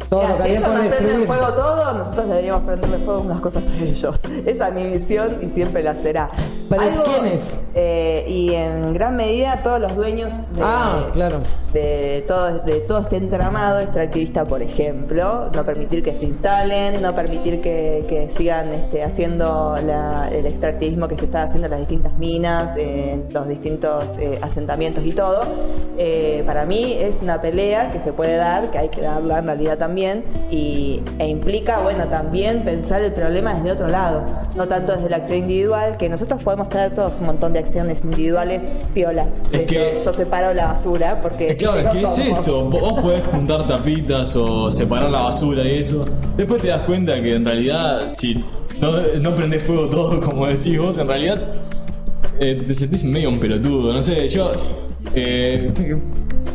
todo Mira, lo que si ellos nos prenden destruir. fuego todo, nosotros deberíamos prenderle fuego unas cosas a ellos. Esa es mi visión y siempre la será. ¿Pero quiénes? eh, y en gran medida todos los dueños de, Ah, claro. de, todo, de todo este entramado extractivista, por ejemplo. No permitir que se instalen, no permitir que, que sigan este, haciendo la- el extractivismo que se está haciendo en las distintas minas, en los distintos eh, asentamientos y todo. Eh, para mí es una pelea que se puede dar, que hay que darla en realidad también, y, e implica, bueno, también pensar el problema desde otro lado, no tanto desde la acción individual, que nosotros podemos traer todos un montón de acciones individuales piolas. De Es que- yo separo la basura porque... Es claro, es que es eso. Vos vos podés juntar tapitas o separar la basura y eso. Después te das cuenta que en realidad, si no, no prendés fuego todo, como decís vos, en realidad eh, te sentís medio un pelotudo. No sé, yo eh,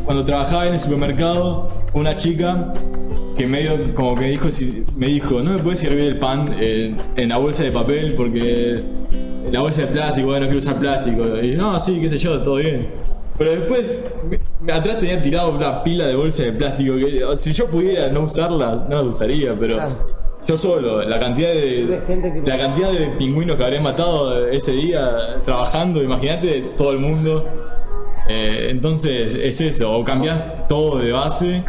cuando trabajaba en el supermercado, una chica que medio como que dijo, si- me dijo, no me puedes servir el pan en, en la bolsa de papel porque la bolsa de plástico, bueno, no quiero usar plástico. Y no, sí, qué sé yo, todo bien. Pero después, me- atrás tenía tirado una pila de bolsa de plástico que si yo pudiera no usarla, no las usaría, pero Claro. yo solo, la cantidad de, la cantidad de pingüinos que habré matado ese día trabajando, imagínate todo el mundo. Eh, entonces es eso, o cambiás todo de base,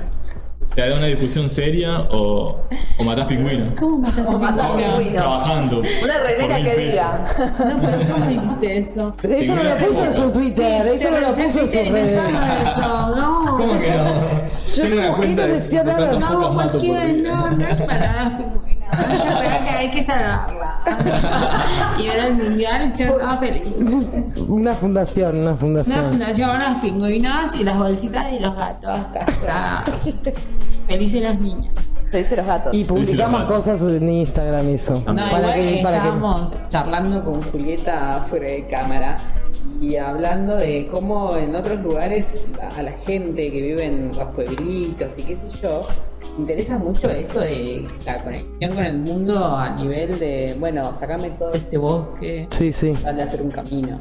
te da una discusión seria o, o matás pingüinos. ¿Cómo matás pingüinos? pingüinos. Trabajando. Una remera que pesos. diga. No, pero ¿cómo hiciste eso? Eso no lo puso en su Twitter, eso no lo puso en sus redes. No. ¿Cómo que no? Yo una cuenta de- decía de nada. No, focos mato por cualquiera, día. no, no es para las pingüinas. Yo creo que hay que salvarla. Y ver el mundial y ser toda feliz. Una fundación, una Una fundación. fundación, los pingüinos y las bolsitas y los gatos castrados. Felices los niños. Le dice los gatos. Y publicamos cosas en Instagram eso. No, igual que- para que- estábamos charlando con Julieta fuera de cámara y hablando de cómo en otros lugares a la gente que vive en los pueblitos y qué sé yo, interesa mucho esto de la conexión con el mundo a nivel de, bueno, sacame todo este bosque, Sí, sí. a hacer un camino.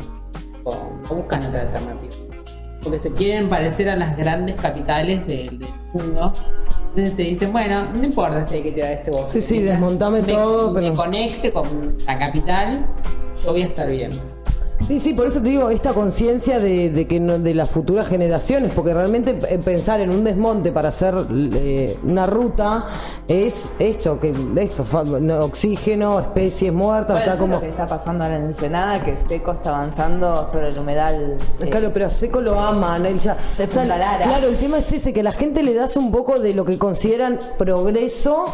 O, o buscan otra alternativa. Porque se quieren parecer a las grandes capitales del, del mundo. Entonces te dicen, bueno, no importa si hay que tirar este bosque. Sí, sí, desmontame me- todo, Me pero- conecte con la capital, yo voy a estar bien. Sí, sí, por eso te digo, esta conciencia de, de que no- de las futuras generaciones, porque realmente eh, pensar en un desmonte para hacer eh, una ruta es esto, que esto, oxígeno, especies muertas, Bueno, o sea, eso es como... lo que está pasando ahora en Ensenada, que Seco está avanzando sobre el humedal. eh, Claro, pero a Seco lo aman. él ya- De Punta Lara. Claro, el tema es ese, que la gente le das un poco de lo que consideran progreso,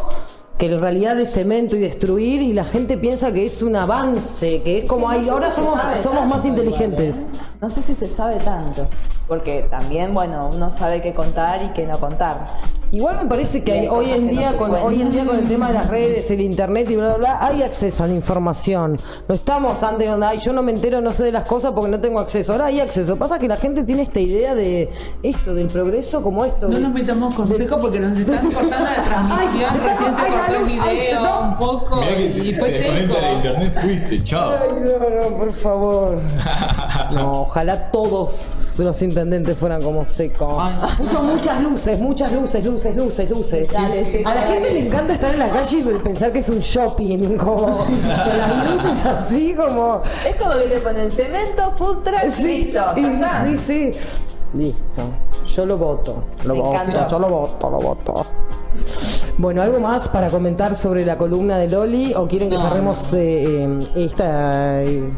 que en realidad es cemento y destruir, y la gente piensa que es un avance, que es como, No sé ahora si somos, somos más igual, inteligentes. ¿eh? No sé si se sabe tanto, porque también, bueno, uno sabe qué contar y qué no contar. Igual me parece que hay hoy en no día con hoy en día con el tema de las redes, el internet y bla bla bla, hay acceso a la información. No estamos antes donde ay, yo no me entero, no sé de las cosas porque no tengo acceso. Ahora hay acceso. Pasa que la gente tiene esta idea de esto del progreso como esto. No de- nos metamos con seco porque nos están cortando la transmisión. Ay, Recién se ay, cortó el ay, video no. un poco que y fue seco. de internet, fuiste, chao. Ay, no, no, por favor. No, ojalá todos los intendentes fueran como seco. Ay. Puso muchas luces, muchas luces, luces, luces, luces. Dale, sí, a la dale. gente le encanta estar en la calle y pensar que es un shopping, como con las luces así como. Es como que te ponen cemento, food truck, listo, y- ya está. sí, sí. Listo. Yo lo voto. Lo Me voto. encantó. Yo lo voto, lo voto. Bueno, ¿algo más para comentar sobre la columna de Loli? ¿O quieren que No, cerremos eh, eh, eh,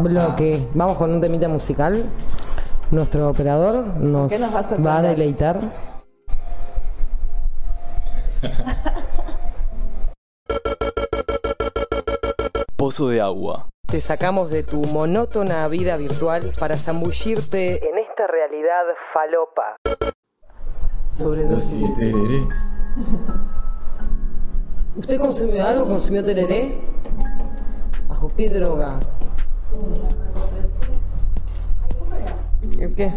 bloque? Vamos con un temita musical. Nuestro operador nos, ¿Qué nos va a va a sorprender? deleitar. Pozo de agua. te sacamos de tu monótona vida virtual para zambullirte en esta realidad falopa. Sobre Sí, tereré. ¿Usted consumió algo? ¿Consumió tereré? ¿Bajo qué droga? ¿El qué?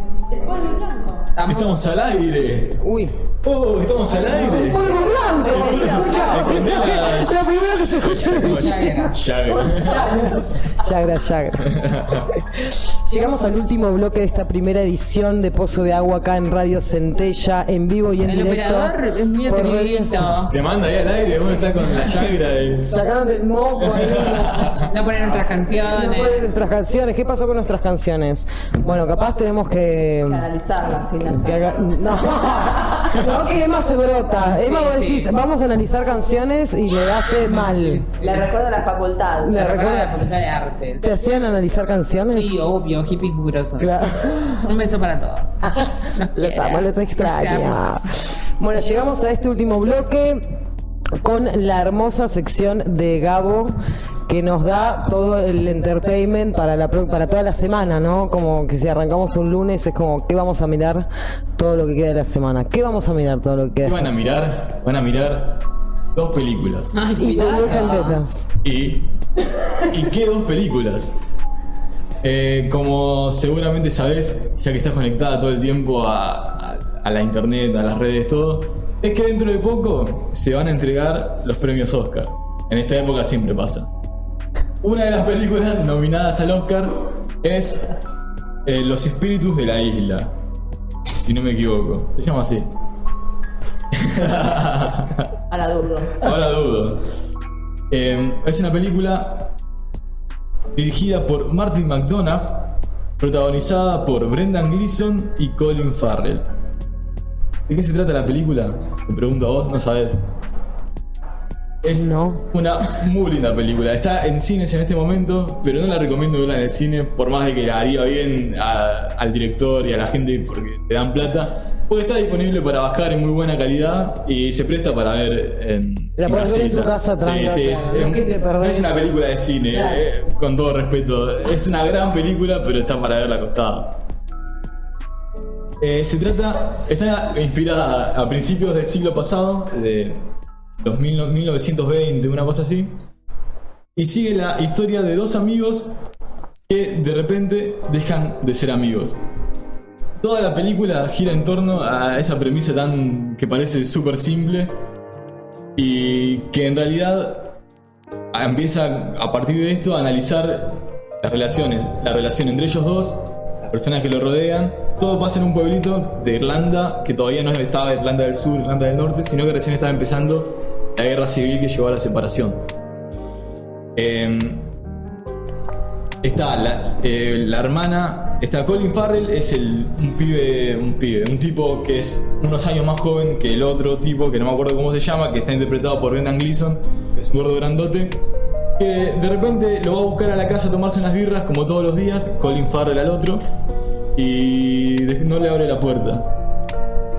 Estamos al aire. Uy. Oh, estamos al aire. ¡Polvo blanco! Se escucha. Entendé la- Es la primera que se escucha en el Yagra. Yagra. Llegamos al último bloque de esta primera edición de Pozo de Agua acá en Radio Centella, en vivo y en El directo. operador es muy atrevidito. Te manda ahí al aire, uno está con la Yagra. y- Sacaron del moco ahí. No poner nuestras No canciones. ponen nuestras canciones. ¿Qué pasó con nuestras canciones? Bueno, capaz tenemos que. Que analizarla, sin que haga- no, no, que Emma se brota. Sí, Emma, vos sí. decís, vamos a analizar canciones y le hace mal. Sí, sí. Le recuerdo la facultad. Le Me recuerda a la facultad de artes. ¿Te hacían analizar canciones? Sí, obvio, hippies mugrosos. Claro. Un beso para todos. Los amo, los extraño. Bueno, llegamos a este último bloque con la hermosa sección de Gabo que nos da todo el entertainment para la pro- para toda la semana, ¿no? Como que si arrancamos un lunes es como ¿qué vamos a mirar todo lo que queda de la semana? ¿Qué vamos a mirar todo lo que queda? ¿Qué van a mirar? Van a mirar dos películas. Ay, Y cuidado. tetas. ¿Y, ¿y qué dos películas? Eh, como seguramente sabes, ya que estás conectada todo el tiempo a, a- a la internet, a las redes, todo, es que dentro de poco se van a entregar los premios Oscar. En esta época siempre pasa. Una de las películas nominadas al Oscar es eh, Los Espíritus de la Isla. Si no me equivoco. Se llama así. Ahora dudo. Ahora dudo. Eh, es una película dirigida por Martin McDonough, protagonizada por Brendan Gleeson y Colin Farrell. ¿De qué se trata la película? Te pregunto a vos, no sabes. Es No. una muy linda película. Está en cines en este momento, pero no la recomiendo verla en el cine, por más de que la haría bien a- al director y a la gente porque te dan plata. Porque está disponible para bajar en muy buena calidad y se presta para ver en. La podés ver en tu casa Sí, tranquila, sí, es, es una película de cine, Claro. eh, con todo respeto. Es una gran película, pero está para verla acostada. Eh, se trata, está inspirada a principios del siglo pasado, de los mil- 1920, una cosa así, y sigue la historia de dos amigos que de repente dejan de ser amigos. Toda la película gira en torno a esa premisa tan que parece súper simple y que en realidad empieza a partir de esto a analizar las relaciones, la relación entre ellos dos, personas que lo rodean. Todo pasa en un pueblito de Irlanda, que todavía no estaba Irlanda del Sur, Irlanda del Norte, sino que recién estaba empezando la guerra civil que llevó a la separación. Em, está la, eh, la hermana, está Colin Farrell, es el, un pibe, un pibe, un tipo que es unos años más joven que el otro tipo, que no me acuerdo cómo se llama, que está interpretado por Brendan Gleeson, que es un gordo grandote, que de repente lo va a buscar a la casa a tomarse unas birras como todos los días, Colin Farrell al otro, y no le abre la puerta.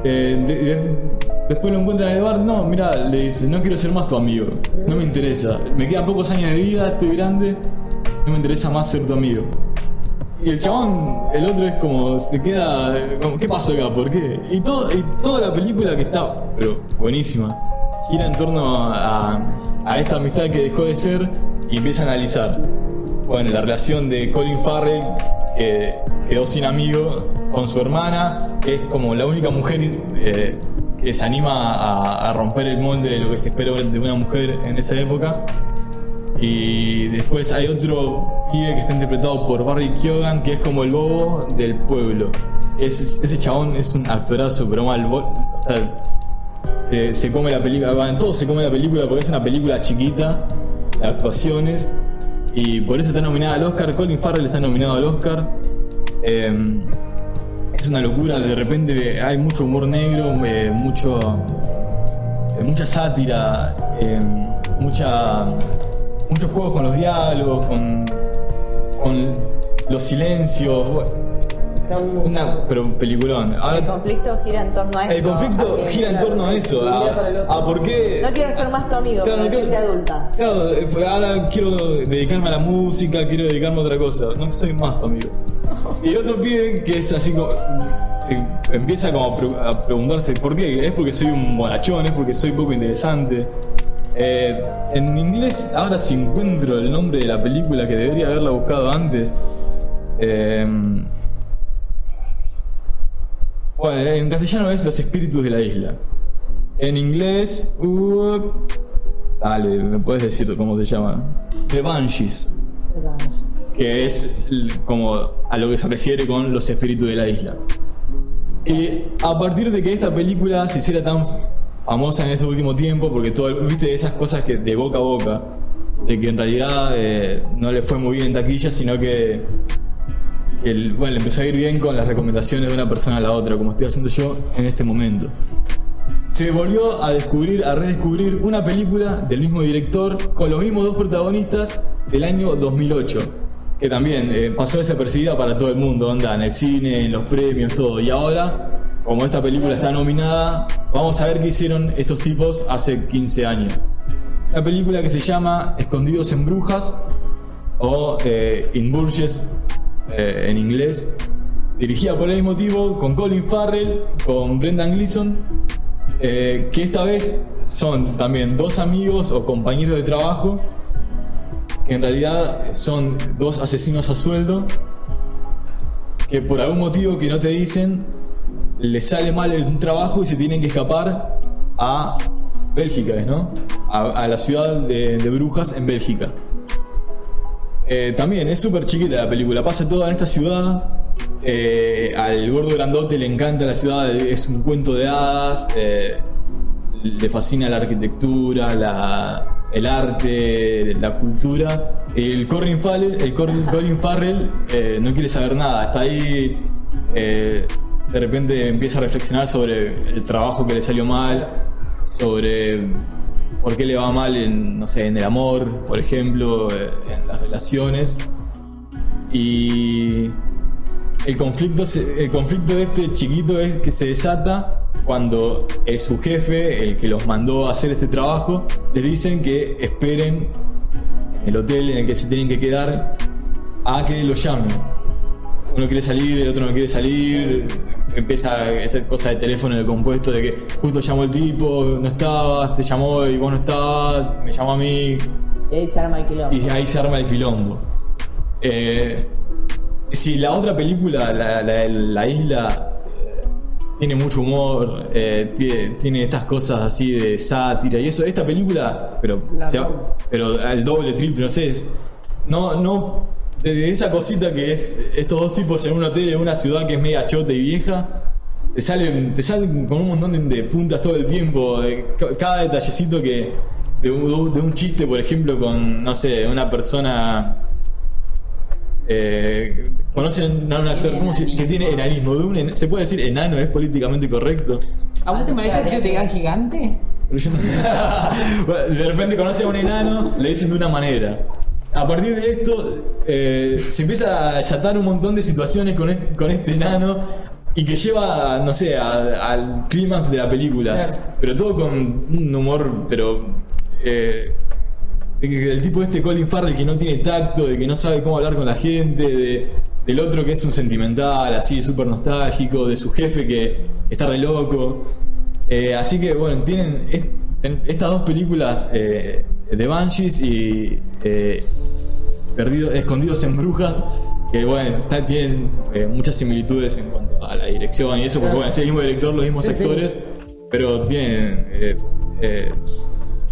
Eh, de- de- después lo encuentra en el bar, no, mira, le dice, no quiero ser más tu amigo, no me interesa, me quedan pocos años de vida, estoy grande, no me interesa más ser tu amigo. Y el chabón, el otro es como, se queda, como, ¿qué pasó acá? ¿Por qué? Y, todo, y toda la película que está, pero buenísima, gira en torno a, a esta amistad que dejó de ser y empieza a analizar. Bueno, la relación de Colin Farrell, que quedó sin amigo, con su hermana, que es como la única mujer eh, que se anima a, romper el molde de lo que se espera de una mujer en esa época. Y después hay otro pibe que está interpretado por Barry Keoghan, que es como el bobo del pueblo. Es- ese chabón es un actorazo, pero mal. o sea, se, come la película, bueno, todo se come la película porque es una película chiquita, actuaciones, y por eso está nominada al Oscar. Colin Farrell está nominado al Oscar. Eh, es una locura, de repente hay mucho humor negro, eh, mucho, eh, mucha sátira, eh, mucha, muchos juegos con los diálogos, con, con los silencios. bueno, una, pero un peliculón. El conflicto gira en torno a esto. el conflicto a que- gira en torno a eso. A, a por qué. No quiero ser más tu amigo, Claro, pero no gente quiero- adulta. Claro, eh, pues ahora quiero dedicarme a la música, quiero dedicarme a otra cosa. No soy más tu amigo. Y el otro pibe que es así como. se empieza como a, pre- a preguntarse por qué. Es porque soy un bonachón, es porque soy poco interesante. Eh, en inglés, ahora si encuentro el nombre de la película que debería haberla buscado antes. eh, bueno, en castellano es Los espíritus de la isla. En inglés. uh, dale, ¿me puedes decir cómo se llama? The Banshees. Que es como a lo que se refiere con los espíritus de la isla. Y a partir de que esta película se hiciera tan famosa en este último tiempo, porque todo, viste esas cosas que de boca a boca, de que en realidad eh, no le fue muy bien en taquilla, sino que bueno, empezó a ir bien con las recomendaciones de una persona a la otra, como estoy haciendo yo en este momento. Se volvió a descubrir, a redescubrir una película del mismo director con los mismos dos protagonistas del año 2008, que también eh, pasó desapercibida para todo el mundo, onda, en el cine, en los premios, todo. Y ahora, como esta película está nominada, vamos a ver qué hicieron estos tipos hace 15 años. Una película que se llama Escondidos en Brujas o eh, In Burgess eh, en inglés, dirigida por el mismo tipo, con Colin Farrell, con Brendan Gleeson, eh, que esta vez son también dos amigos o compañeros de trabajo, que en realidad son dos asesinos a sueldo, que por algún motivo que no te dicen, les sale mal el trabajo y se tienen que escapar a Bélgica, ¿no? A, la ciudad de, de Brujas en Bélgica. Eh, también es súper chiquita la película, pasa toda en esta ciudad. eh, al gordo grandote le encanta la ciudad, es un cuento de hadas. eh, le fascina la arquitectura, la- el arte, la cultura. El Colin Farrell, el Colin, Farrell no quiere saber nada, está ahí. de repente empieza a reflexionar sobre el trabajo que le salió mal, sobre por qué le va mal en, no sé, en el amor, por ejemplo, eh, en las relaciones. Y el conflicto, el conflicto de este chiquito es que se desata cuando su jefe, el que los mandó a hacer este trabajo, les dicen que esperen en el hotel en el que se tienen que quedar a que lo llamen. Uno quiere salir, el otro no quiere salir. Empieza esta cosa de teléfono de compuesto de que justo llamó el tipo, no estabas, te llamó y vos no estabas, me llamó a mí, Y ahí se arma el quilombo. y ahí se arma el quilombo. Eh, si la otra película, la, la- la isla, eh, tiene mucho humor, eh, tiene, tiene estas cosas así de sátira y eso, esta película, pero, se pero al doble, triple, no sé, es, no, no, esa cosita que es estos dos tipos en un hotel en una ciudad que es media chota y vieja. Te salen, te salen con un montón de, de puntas todo el tiempo. ca- Cada detallecito que. De un, de un chiste, por ejemplo, con, no sé, una persona. Eh, ¿Conocen a un actor Tiene ¿cómo se- enanismo. que tiene enanismo? De un en- ¿Se puede decir enano? ¿Es políticamente correcto? ¿A vos te molesta que yo te diga gigante? De repente conoce a un enano, le dicen de una manera. A partir de esto, eh, se empieza a desatar un montón de situaciones con, e- con este enano y que lleva, no sé, a- al clímax de la película. Pero todo con un humor, pero. eh, de que del tipo este Colin Farrell que no tiene tacto, de que no sabe cómo hablar con la gente, de, del otro que es un sentimental, así súper nostálgico, de su jefe que está re loco. Eh, así que bueno, tienen est- ten- estas dos películas eh, de Banshees y eh, Perdido- Escondidos en Brujas, que bueno, está- tienen eh, muchas similitudes en cuanto a la dirección y eso, porque bueno, es el mismo director, los mismos Sí, sí. actores, pero tienen eh, eh,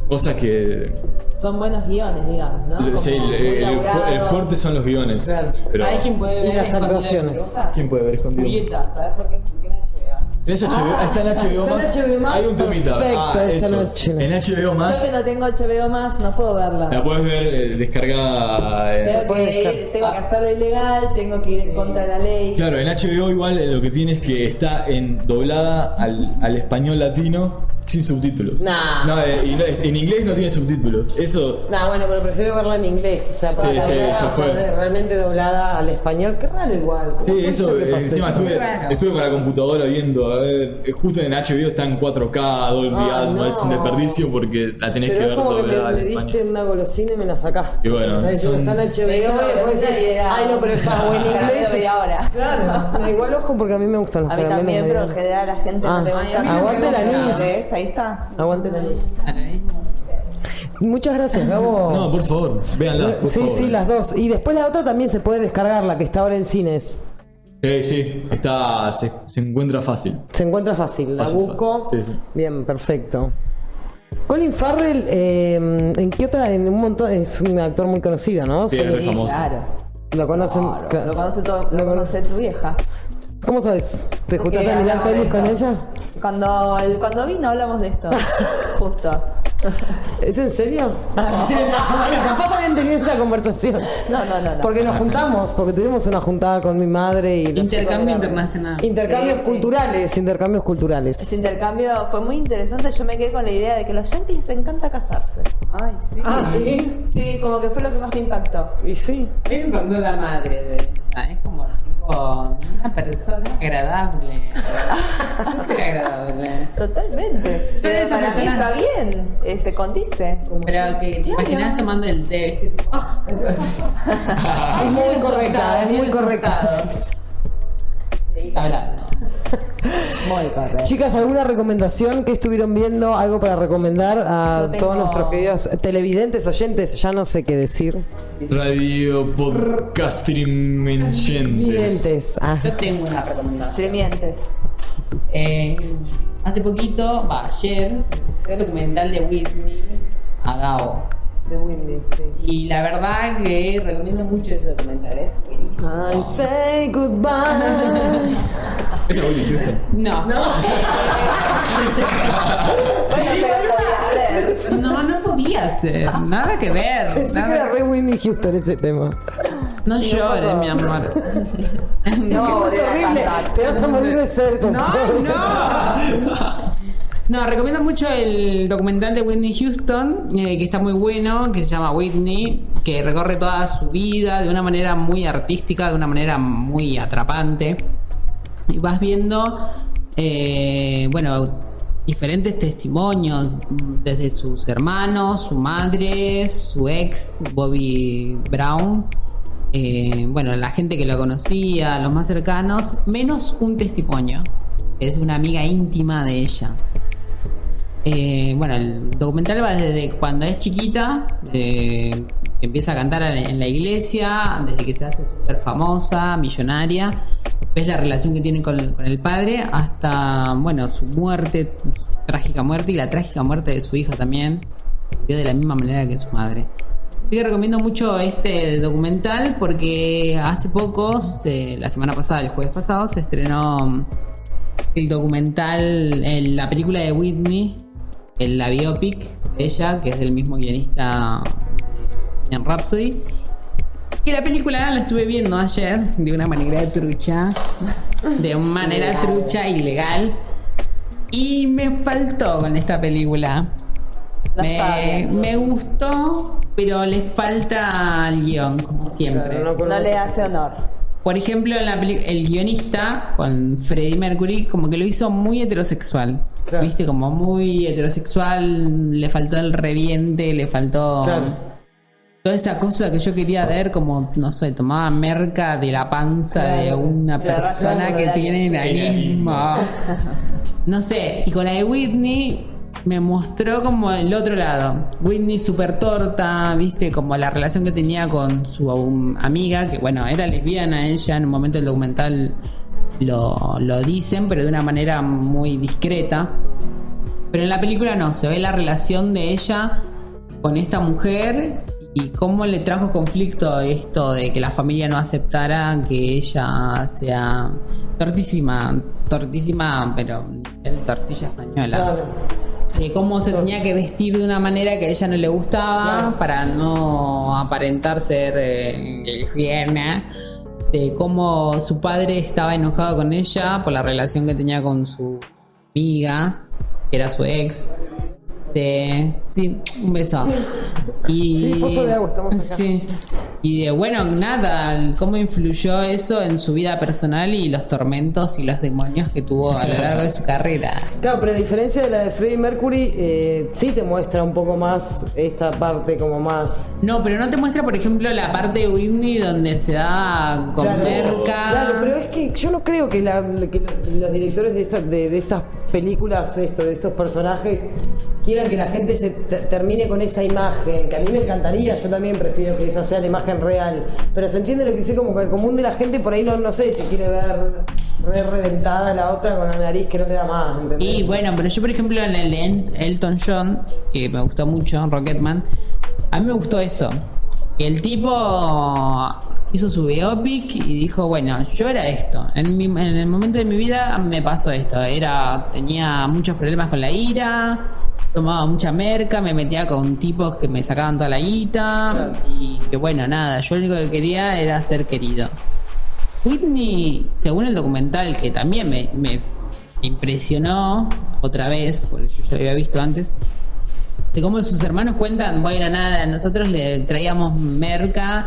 cosas que Son buenos guiones, digamos, ¿no? Como Sí, el, muy el- el fu- el elaborados. fuerte son los guiones. Claro. Pero, ¿Sabes quién puede Y ver las actuaciones. ¿Quién puede ver escondido? Julieta, ¿sabes por qué? En HBO. ¿Tenés HBO? está en HBO Está en más. HBO Max, Hay un temita. perfecto, ah, esta eso. noche. En HBO Yo más que no tengo HBO más, no puedo verla. la puedes ver eh, descargada. eh. Tengo que, ir- estar- tengo que hacerlo ilegal, tengo que ir en contra de la ley. Claro, en HBO igual eh, lo que tiene es que está en doblada al, al español latino sin subtítulos. Nah. No, eh, y no, en inglés no tiene subtítulos. Eso. No, bueno, pero prefiero verla en inglés. O sea, para Sí, sí, doblada, eso o sea, fue. de- realmente doblada al español. Qué raro igual. ¿Cómo Sí, eso, que eh, encima eso? estuve, estuve con la computadora viendo, a ver, eh, justo en HBO está en 4K, Dolby Atmos, no. es un desperdicio porque la tenés Pero que ver como que me, doblada al me español. diste una golosina y me la sacaste. Y bueno, Ay, son- está en HBO, Me y y Ay, no, pero está o en inglés. media hora. Claro, no, igual ojo porque a mí me gustan los A mí también, pero en general a la gente Ah. no le Ay, gusta. Aguante me la gusta. Aguante la mí. Muchas gracias, Gabo. No, por favor, véanla, por sí, favor. sí, las dos. Y después la otra también se puede descargar, la que está ahora en cines. Sí, sí, está, se, se encuentra fácil. Se encuentra fácil, la Fácil, busco. fácil. Sí, sí. Bien, perfecto. Colin Farrell, eh, ¿en qué otra? En un montón, es un actor muy conocido, ¿no? Sí, Se- es famoso. Claro. Lo conocen. Claro, claro. Lo conoce todo, lo Lo conoce tu vieja. ¿Cómo sabes? ¿Te juntaste a mirar pelis con ella? Cuando, el- cuando vino hablamos de esto. Justo. ¿Es en serio? bueno, capaz habían tenido esa conversación. No, no, no. no. Porque nos juntamos, porque tuvimos una juntada con mi madre y... los Intercambio internacional. Intercambios Sí, sí. culturales, intercambios culturales. Ese intercambio fue muy interesante. Yo me quedé con la idea de que a los yankees les encanta casarse. Ay, sí. Ah, ¿sí? Sí, como que fue lo que más me impactó. Y sí. A mí me la madre de ella. Es como tipo una persona agradable. Súper agradable. Totalmente. Pero esas para mí personas- está bien. eh, se condice. Pero que te imaginas tomando el té, ¿viste? Tipo, ah, Es muy correcta, es muy correcta. hablando. Muy correcto. Chicas, ¿alguna recomendación que estuvieron viendo? ¿Algo para recomendar a tengo- todos nuestros queridos televidentes, oyentes? Ya no sé qué decir. Radio Podcasting. Ah. Yo tengo una recomendación. Extremientes. Eh, hace poquito, va, ayer, el documental de Whitney a Gao. De Windy, sí. Y la verdad que recomiendo mucho ese documental, es buenísimo. I say goodbye. Es Whitney Houston. No, no, no, no podía ser, nada que ver. Pensé nada que era re Whitney Houston ese tema. No llores, mi amor. No, Es horrible. Te vas a morir de sed No, no. No, recomiendo mucho el documental de Whitney Houston, eh, que está muy bueno, que se llama Whitney, que recorre toda su vida de una manera muy artística, de una manera muy atrapante. Y vas viendo, eh, bueno, diferentes testimonios, desde sus hermanos, su madre, su ex, Bobby Brown. eh, bueno, la gente que lo conocía, los más cercanos, menos un testimonio, que es de una amiga íntima de ella. Eh, bueno, el documental va desde cuando es chiquita, eh, empieza a cantar en la iglesia, desde que se hace súper famosa, millonaria, ves la relación que tiene con, el padre, hasta, bueno, su muerte, su trágica muerte y la trágica muerte de su hija también, de la misma manera que su madre. Que recomiendo mucho este documental porque hace poco, la semana pasada, el jueves pasado, se estrenó el documental, la película de Whitney, la biopic de ella, que es del mismo guionista en Rhapsody. Y la película la estuve viendo ayer de una manera trucha, de una manera trucha ilegal. Y me faltó con esta película. Me, me gustó, pero le falta al guion, como siempre. No le hace honor. Por ejemplo, en la el guionista con Freddie Mercury como que lo hizo muy heterosexual. Claro. Viste, como muy heterosexual, le faltó el reviente, le faltó Claro. toda esa cosa que yo quería ver, como, no sé, tomaba merca de la panza de una Se persona que tiene enanismo. No sé, y con la de Whitney me mostró como el otro lado. Whitney super torta, viste, como la relación que tenía con su um, amiga, que bueno, era lesbiana ella, en un momento del documental lo, lo dicen, pero de una manera muy discreta. Pero en la película no, se ve la relación de ella con esta mujer y cómo le trajo conflicto esto de que la familia no aceptara que ella sea tortísima, tortísima, pero en tortilla española. De cómo se tenía que vestir de una manera que a ella no le gustaba Claro. para no aparentar ser eh, lesbiana. De cómo su padre estaba enojado con ella por la relación que tenía con su amiga. que era su ex. De, sí, un beso. Y, Sí, pozo de agua, estamos acá. Sí. Y de, bueno, nada, cómo influyó eso en su vida personal y los tormentos y los demonios que tuvo a lo largo de su carrera. Claro, pero a diferencia de la de Freddie Mercury, eh, sí te muestra un poco más esta parte como más... No, pero no te muestra, por ejemplo, la parte de Whitney donde se da con Claro, merca. Claro, pero es que yo no creo que, la- que los, directores de, estas de, de estas películas, esto, de estos personajes, quieran que la gente se te- termine con esa imagen, que a mí me encantaría, yo también prefiero que esa sea la imagen real, pero se entiende lo que dice como que el común de la gente por ahí no, no sé si quiere ver re reventada la otra con la nariz que no le da más, ¿entendés? Y bueno, pero yo, por ejemplo, en el de El- Elton John, que me gustó mucho, Rocketman, a mí me gustó eso. El tipo hizo su biopic y dijo, bueno, yo era esto. En, en el momento de mi vida me pasó esto. Era, tenía muchos problemas con la ira, tomaba mucha merca, me metía con tipos que me sacaban toda la guita. Y que bueno, nada, yo lo único que quería era ser querido. Whitney, según el documental, que también me, me impresionó otra vez, porque yo ya lo había visto antes, de cómo sus hermanos cuentan, bueno, nada, nosotros le traíamos merca,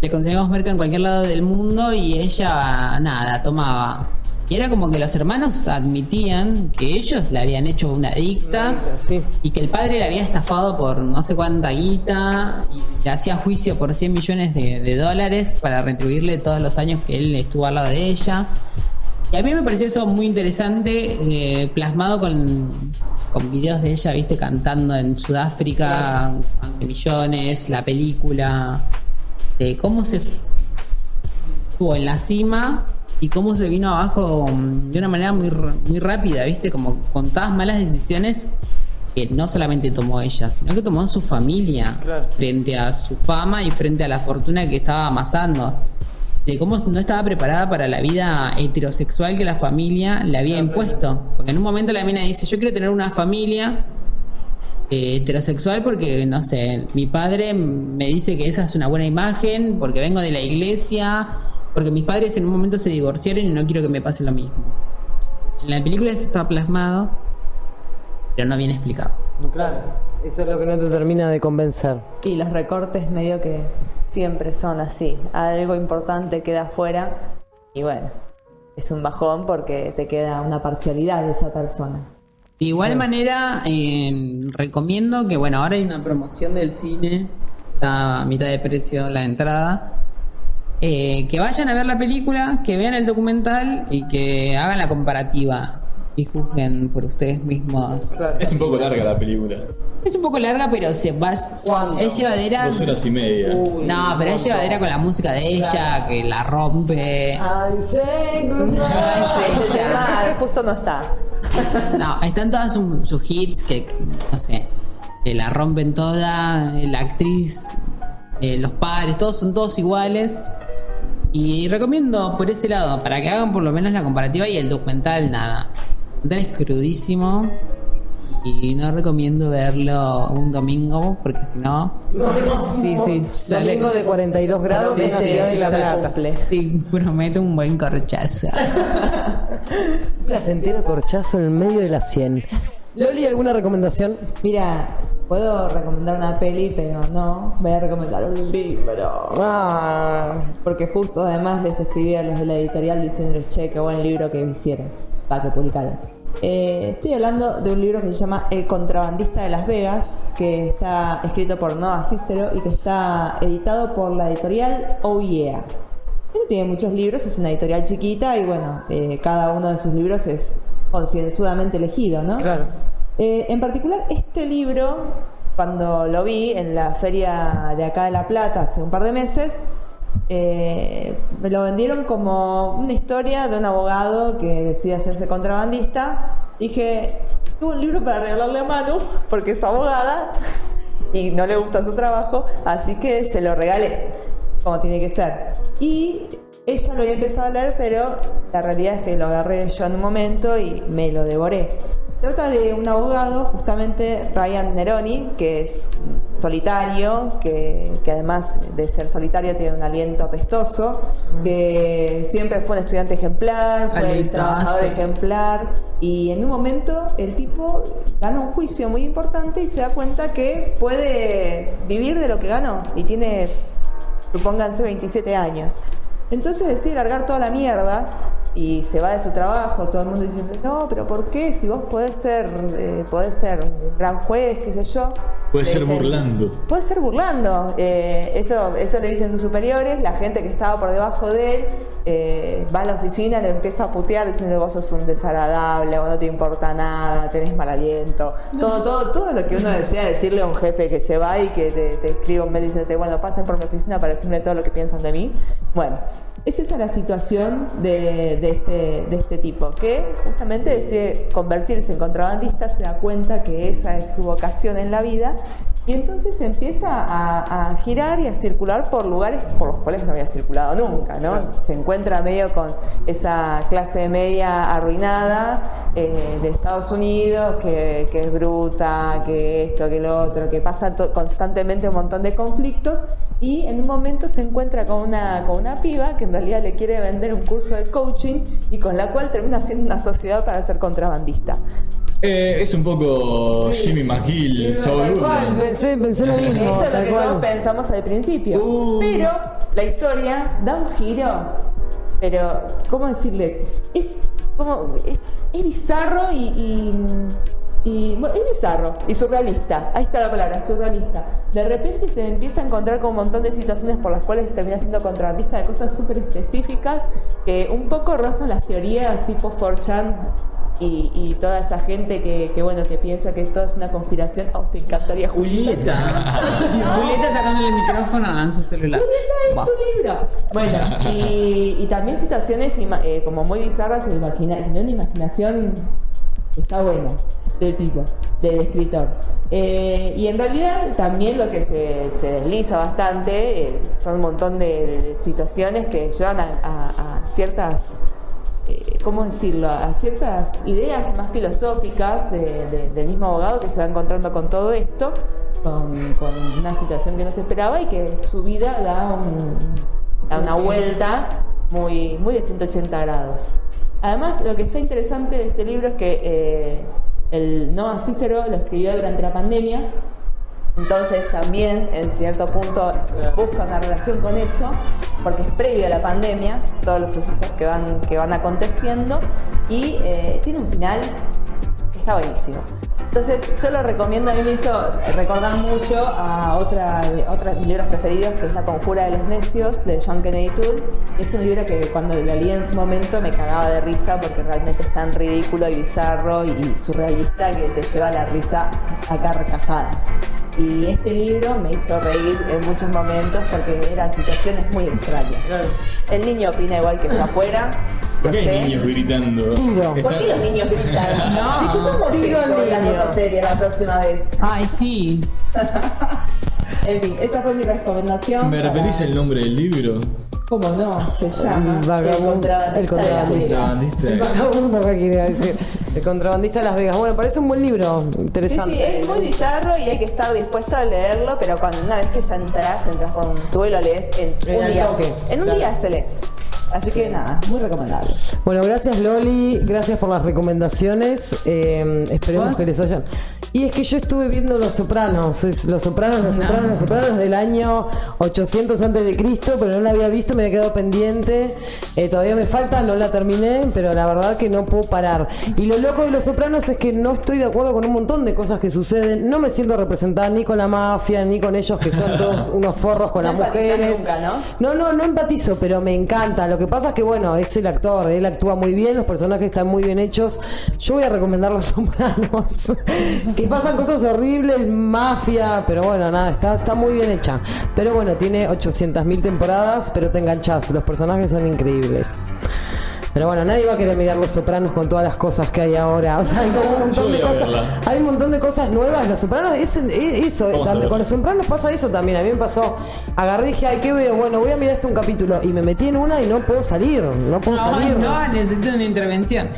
le conseguíamos merca en cualquier lado del mundo y ella, nada, tomaba. Y era como que los hermanos admitían que ellos le habían hecho una adicta Sí. y que el padre le había estafado por no sé cuánta guita y le hacía juicio por 100 millones de, de dólares para retribuirle todos los años que él estuvo al lado de ella. Y a mí me pareció eso muy interesante, eh, plasmado con, con videos de ella, viste, cantando en Sudáfrica, ante millones, la película, de cómo se estuvo en la cima y cómo se vino abajo mm, de una manera muy, muy rápida, viste, como con todas malas decisiones que no solamente tomó ella, sino que tomó su familia Claro. frente a su fama y frente a la fortuna que estaba amasando. De cómo no estaba preparada para la vida heterosexual que la familia le había impuesto. Porque en un momento la mina dice, yo quiero tener una familia eh, heterosexual porque, no sé, mi padre me dice que esa es una buena imagen, porque vengo de la iglesia, porque mis padres en un momento se divorciaron y no quiero que me pase lo mismo. En la película eso está plasmado, pero no bien explicado. Claro, eso es lo que no te termina de convencer. Y los recortes medio que siempre son así. Algo importante queda afuera y bueno, es un bajón porque te queda una parcialidad de esa persona. De igual manera, eh, recomiendo que, bueno, ahora hay una promoción del cine, está a mitad de precio la entrada. Eh, que vayan a ver la película, que vean el documental y que hagan la comparativa y juzguen por ustedes mismos. Es un poco larga la película. Es un poco larga, pero se va, es llevadera. Dos horas y media. No, pero es llevadera con la música de ella, que la rompe. Goodbye. Es ella. Justo no está. No, están todas sus, sus hits que, no sé, que la rompen toda, la actriz, eh, los padres, todos son todos iguales. Y recomiendo por ese lado, para que hagan por lo menos la comparativa y el documental, nada. El documental es crudísimo y no recomiendo verlo un domingo porque si no, sí, sí, sale. Domingo de 42 grados Sí, en la sí, ciudad de La Plata. cumple. Sí, promete un buen corchazo. Placentero corchazo en el medio de la 100. Loli, ¿alguna recomendación? Mira, puedo recomendar una peli, pero no, voy a recomendar un libro. Ah, Porque justo además les escribí a los de la editorial diciéndoles, che, qué buen libro que hicieron, para que publicaron. Eh, estoy hablando de un libro que se llama El contrabandista de Las Vegas, que está escrito por Noah Cicero y que está editado por la editorial Oh Yeah. Este tiene muchos libros, es una editorial chiquita y bueno, eh, cada uno de sus libros es concienzudamente elegido, ¿no? claro. Eh, en particular, este libro, cuando lo vi en la feria de acá de La Plata hace un par de meses, eh, me lo vendieron como una historia de un abogado que decide hacerse contrabandista. Dije, tuve un libro para regalarle a Manu, porque es abogada y no le gusta su trabajo, así que se lo regalé, como tiene que ser. Y ella lo había empezado a leer, pero la realidad es que lo agarré yo en un momento y me lo devoré. trata de un abogado, justamente Ryan Neroni, que es solitario, que, que además de ser solitario tiene un aliento apestoso, que siempre fue un estudiante ejemplar, fue el trabajador sí. ejemplar, y en un momento el tipo gana un juicio muy importante y se da cuenta que puede vivir de lo que ganó y tiene, supónganse, 27 años. Entonces decide largar toda la mierda y se va de su trabajo, todo el mundo diciendo, no, pero ¿por qué? Si vos podés ser, eh, podés ser un gran juez, qué sé yo. Puede ser dicen, burlando. Puede ser burlando. Eh, eso, eso le dicen sus superiores. La gente que estaba por debajo de él eh, va a la oficina, le empieza a putear diciendo vos sos un desagradable, vos no te importa nada, tenés mal aliento. Todo, todo, todo lo que uno desea decirle a un jefe que se va y que te, te escribe un mail diciéndote, bueno, pasen por mi oficina para decirme todo lo que piensan de mí. Bueno, es la situación de, de este, de este tipo, que justamente decide convertirse en contrabandista, se da cuenta que esa es su vocación en la vida y entonces empieza a, a girar y a circular por lugares por los cuales no había circulado nunca, ¿no? Se encuentra medio con esa clase media arruinada eh, de Estados Unidos, que, que es bruta, que esto, que lo otro, que pasa constantemente un montón de conflictos y en un momento se encuentra con una, con una piba que en realidad le quiere vender un curso de coaching y con la cual termina haciendo una sociedad para ser contrabandista. Eh, es un poco Jimmy McGill, Saul Tal cual, pensé, pensé lo mismo. Eso es lo que todos pensamos al principio. Uh. Pero la historia da un giro. Pero, ¿cómo decirles? Es como. Es, es bizarro y. y- y, bueno, es bizarro y surrealista. Ahí está la palabra, surrealista. De repente se empieza a encontrar con un montón de situaciones por las cuales termina siendo contrabandista de cosas súper específicas que un poco rozan las teorías tipo 4chan y, y toda esa gente que, que, bueno que piensa que todo es una conspiración. Oh, te encantaría Julieta. Julieta sacándole el micrófono en su celular. Julieta, es tu libro. Bueno, y, y también situaciones eh, como muy bizarras, de, imagina- de una imaginación está buena del tipo, del escritor. Eh, y en realidad también lo que se, se desliza bastante eh, son un montón de, de- de situaciones que llevan a, a- a ciertas eh, ¿cómo decirlo? A ciertas ideas más filosóficas de- de- del mismo abogado que se va encontrando con todo esto, con, una situación que no se esperaba y que su vida da, un- da una vuelta muy, muy de 180 grados. Además, lo que está interesante de este libro es que eh, el Noah Cicero lo escribió durante la pandemia, entonces también en cierto punto busca una relación con eso, porque es previo a la pandemia, todos los sucesos que van, que van aconteciendo, y eh, tiene un final que está buenísimo. Entonces yo lo recomiendo, a mí me hizo recordar mucho a otra, a otros de mis libros preferidos, que es La Conjura de los Necios, de John Kennedy Toole. Es un libro que cuando lo leí en su momento me cagaba de risa porque realmente es tan ridículo y bizarro y surrealista que te lleva la risa a carcajadas. Y este libro me hizo reír en muchos momentos porque eran situaciones muy extrañas. El niño opina igual que está afuera. ¿Por qué hay niños gritando? Tiro. ¿Por qué los niños gritan? No. Discutamos Tiro eso la cosa seria la próxima vez. Ay, sí. En fin, esa fue mi recomendación. ¿Me para- repetís el nombre del libro? ¿Cómo no? Se llama El vagabundo- el contrabandista de Las Vegas. Contrabandista. El vagabundo que quería decir. El contrabandista de Las Vegas. Bueno, parece un buen libro. Interesante. sí, es muy bizarro y hay que estar dispuesto a leerlo, pero cuando una vez que ya entras, entras con tú y lo lees en En un día. toque. En un Claro. día se lee. Así que nada, muy recomendable. Bueno, gracias Loli, gracias por las recomendaciones. eh, esperemos ¿Vos? que les hayan. Y es que yo estuve viendo Los Sopranos, es Los Sopranos, Los No. Sopranos, Los Sopranos del año 800 antes de Cristo, pero no la había visto, me había quedado pendiente. Eh, todavía me falta, no la terminé, pero la verdad que no puedo parar. Y lo loco de Los Sopranos es que no estoy de acuerdo con un montón de cosas que suceden. No me siento representada ni con la mafia, ni con ellos que son todos unos forros con No las mujeres. nunca, ¿no? No, no, no empatizo, pero me encanta. Lo que pasa es que, bueno, es el actor, él actúa muy bien, los personajes están muy bien hechos. Yo voy a recomendar Los Sopranos. que pasan cosas horribles, mafia, pero bueno, nada, está, está muy bien hecha. Pero bueno, tiene 800.000 temporadas, pero te enganchás, los personajes son increíbles. Pero bueno, nadie va a querer mirar Los Sopranos con todas las cosas que hay ahora. O sea, hay como un montón de cosas. verla. Hay un montón de cosas nuevas. Los Sopranos, es, es- eso. Ver. con Los Sopranos pasa eso también. A mí me pasó. Agarré y dije, ay, ¿qué veo? Bueno, voy a mirar este un capítulo. Y me metí en una y no puedo salir. No puedo No, salir. no, necesito una intervención.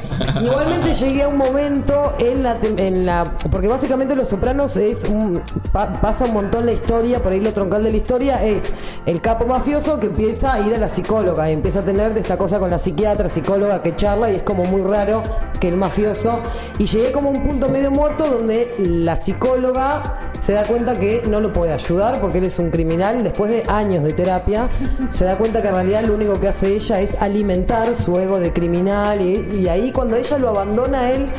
Igualmente llegué a un momento en la, tem- en la porque básicamente Los Sopranos es un pa- pasa un montón la historia, por ahí lo troncal de la historia es el capo mafioso que empieza a ir a la psicóloga y empieza a tener de esta cosa con la psiquiatra, psicóloga que charla y es como muy raro que el mafioso y llegué como un punto medio muerto donde la psicóloga se da cuenta que no lo puede ayudar porque él es un criminal. Después de años de terapia se da cuenta que en realidad lo único que hace ella es alimentar su ego de criminal y, ahí cuando ella lo abandona él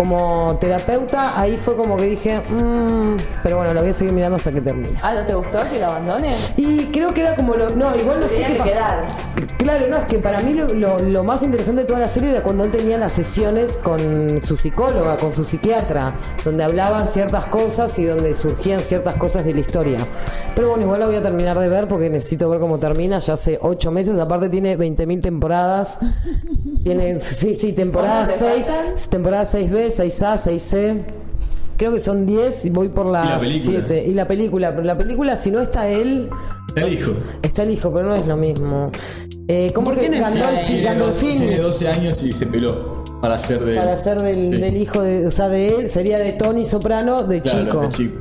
como terapeuta ahí fue como que dije "Mm", pero bueno lo voy a seguir mirando hasta que termine Ah, ¿no te gustó que lo abandone? y creo que era como lo. No, igual no sé qué que pasó. quedar. Claro, no, es que para mí lo, lo- lo más interesante de toda la serie era cuando él tenía las sesiones con su psicóloga, con su psiquiatra, donde hablaban ciertas cosas y donde surgían ciertas cosas de la historia. Pero bueno, igual la voy a terminar de ver porque necesito ver cómo termina. Ya hace ocho meses, aparte tiene 20.000 temporadas. Tiene, sí, sí, temporada ¿Cuántas te 6, faltan? Temporada 6B, 6A, 6C. Creo que son 10 y voy por Y la la película. 7. Y la película, pero la película, si no está él, El hijo. Está el hijo, pero no es lo mismo. Eh, ¿Cómo ¿Por que no está Gandolfi, Gandolfini, tiene 12 años y se peló para ser de. para ser del, Sí. del hijo de, o sea, de él, sería de Tony Soprano, de Claro, chico. de chico.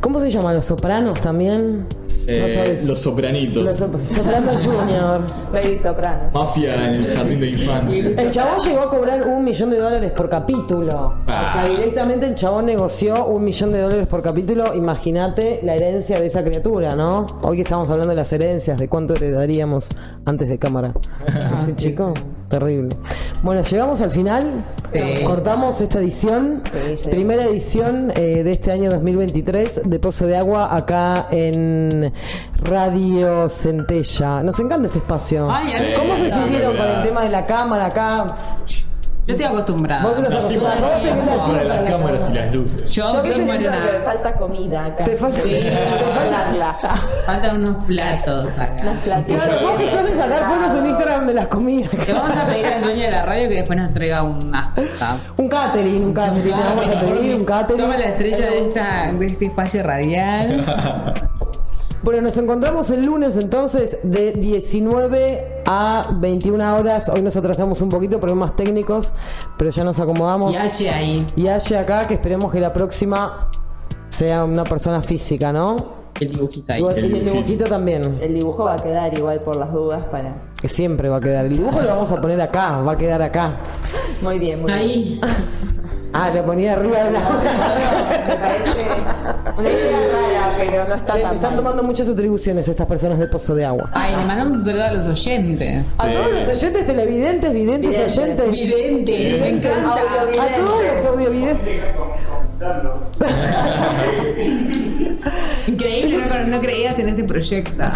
¿Cómo se llama? ¿Los Sopranos también? Eh, no sabes. los sopranitos. Los Sop- Soprano Junior. Baby Soprano. Mafia en el jardín de infantes. El chabón llegó a cobrar un millón de dólares por capítulo. Ah. O sea, directamente el chabón negoció un millón de dólares por capítulo. Imagínate la herencia de esa criatura, ¿no? Hoy que estamos hablando de las herencias, de cuánto heredaríamos antes de cámara. Ese chico, terrible. Bueno, llegamos al final. Sí. Cortamos esta edición. Sí, llegamos. Primera edición eh, de este año 2023 de Pozo de Agua acá en Radio Centella. Nos encanta este espacio. Ay, ¿Cómo se sintieron con el tema de la cámara acá? Yo estoy acostumbrada. Vos estás Así acostumbrado. Vos tenés para las la cámaras y las luces. Yo Yo que siento que me falta comida acá. Te falta- Sí. te. Faltan unos platos Unos acá. platillos. Claro, vos que sos de sacar fotos en Instagram de las comidas. Le vamos a pedir al dueño de la radio que después nos traiga unas cosas. Un catering, un catering. Te vamos a pedir un catering. Somos la estrella de, esta, de este espacio radial. Bueno, nos encontramos el lunes entonces de 19 a 21 horas. Hoy nos atrasamos un poquito, problemas técnicos, pero ya nos acomodamos. Y Aye ahí. Y Aye acá, que esperemos que la próxima sea una persona física, ¿no? El dibujito ahí. Igual- El y el dibujito. también, El dibujo va a quedar igual por las dudas para. que siempre va a quedar. El dibujo lo vamos a poner acá, va a quedar acá. Muy bien, muy bien. Ah, lo ponía arriba de la. Me parece una idea rara, pero no está Se tan están mal. tomando muchas atribuciones estas personas de Pozo de Agua. Ay, le mandamos un saludo a los oyentes. A todos los oyentes televidentes, videntes, Videntes. oyentes. Vidente, me encanta. A todos los audiovidentes. Increíble, no, no creías en este proyecto.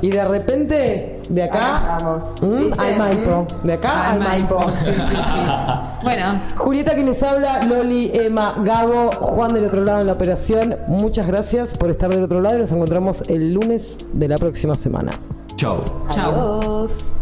Y de repente, de acá Vamos. mm, al Maipo. De acá al Maipo. Sí, sí, sí. Bueno, Julieta que les habla, Loli, Emma, Gabo, Juan del otro lado en la operación. Muchas gracias por estar del otro lado y nos encontramos el lunes de la próxima semana. Chao. chao. Adiós.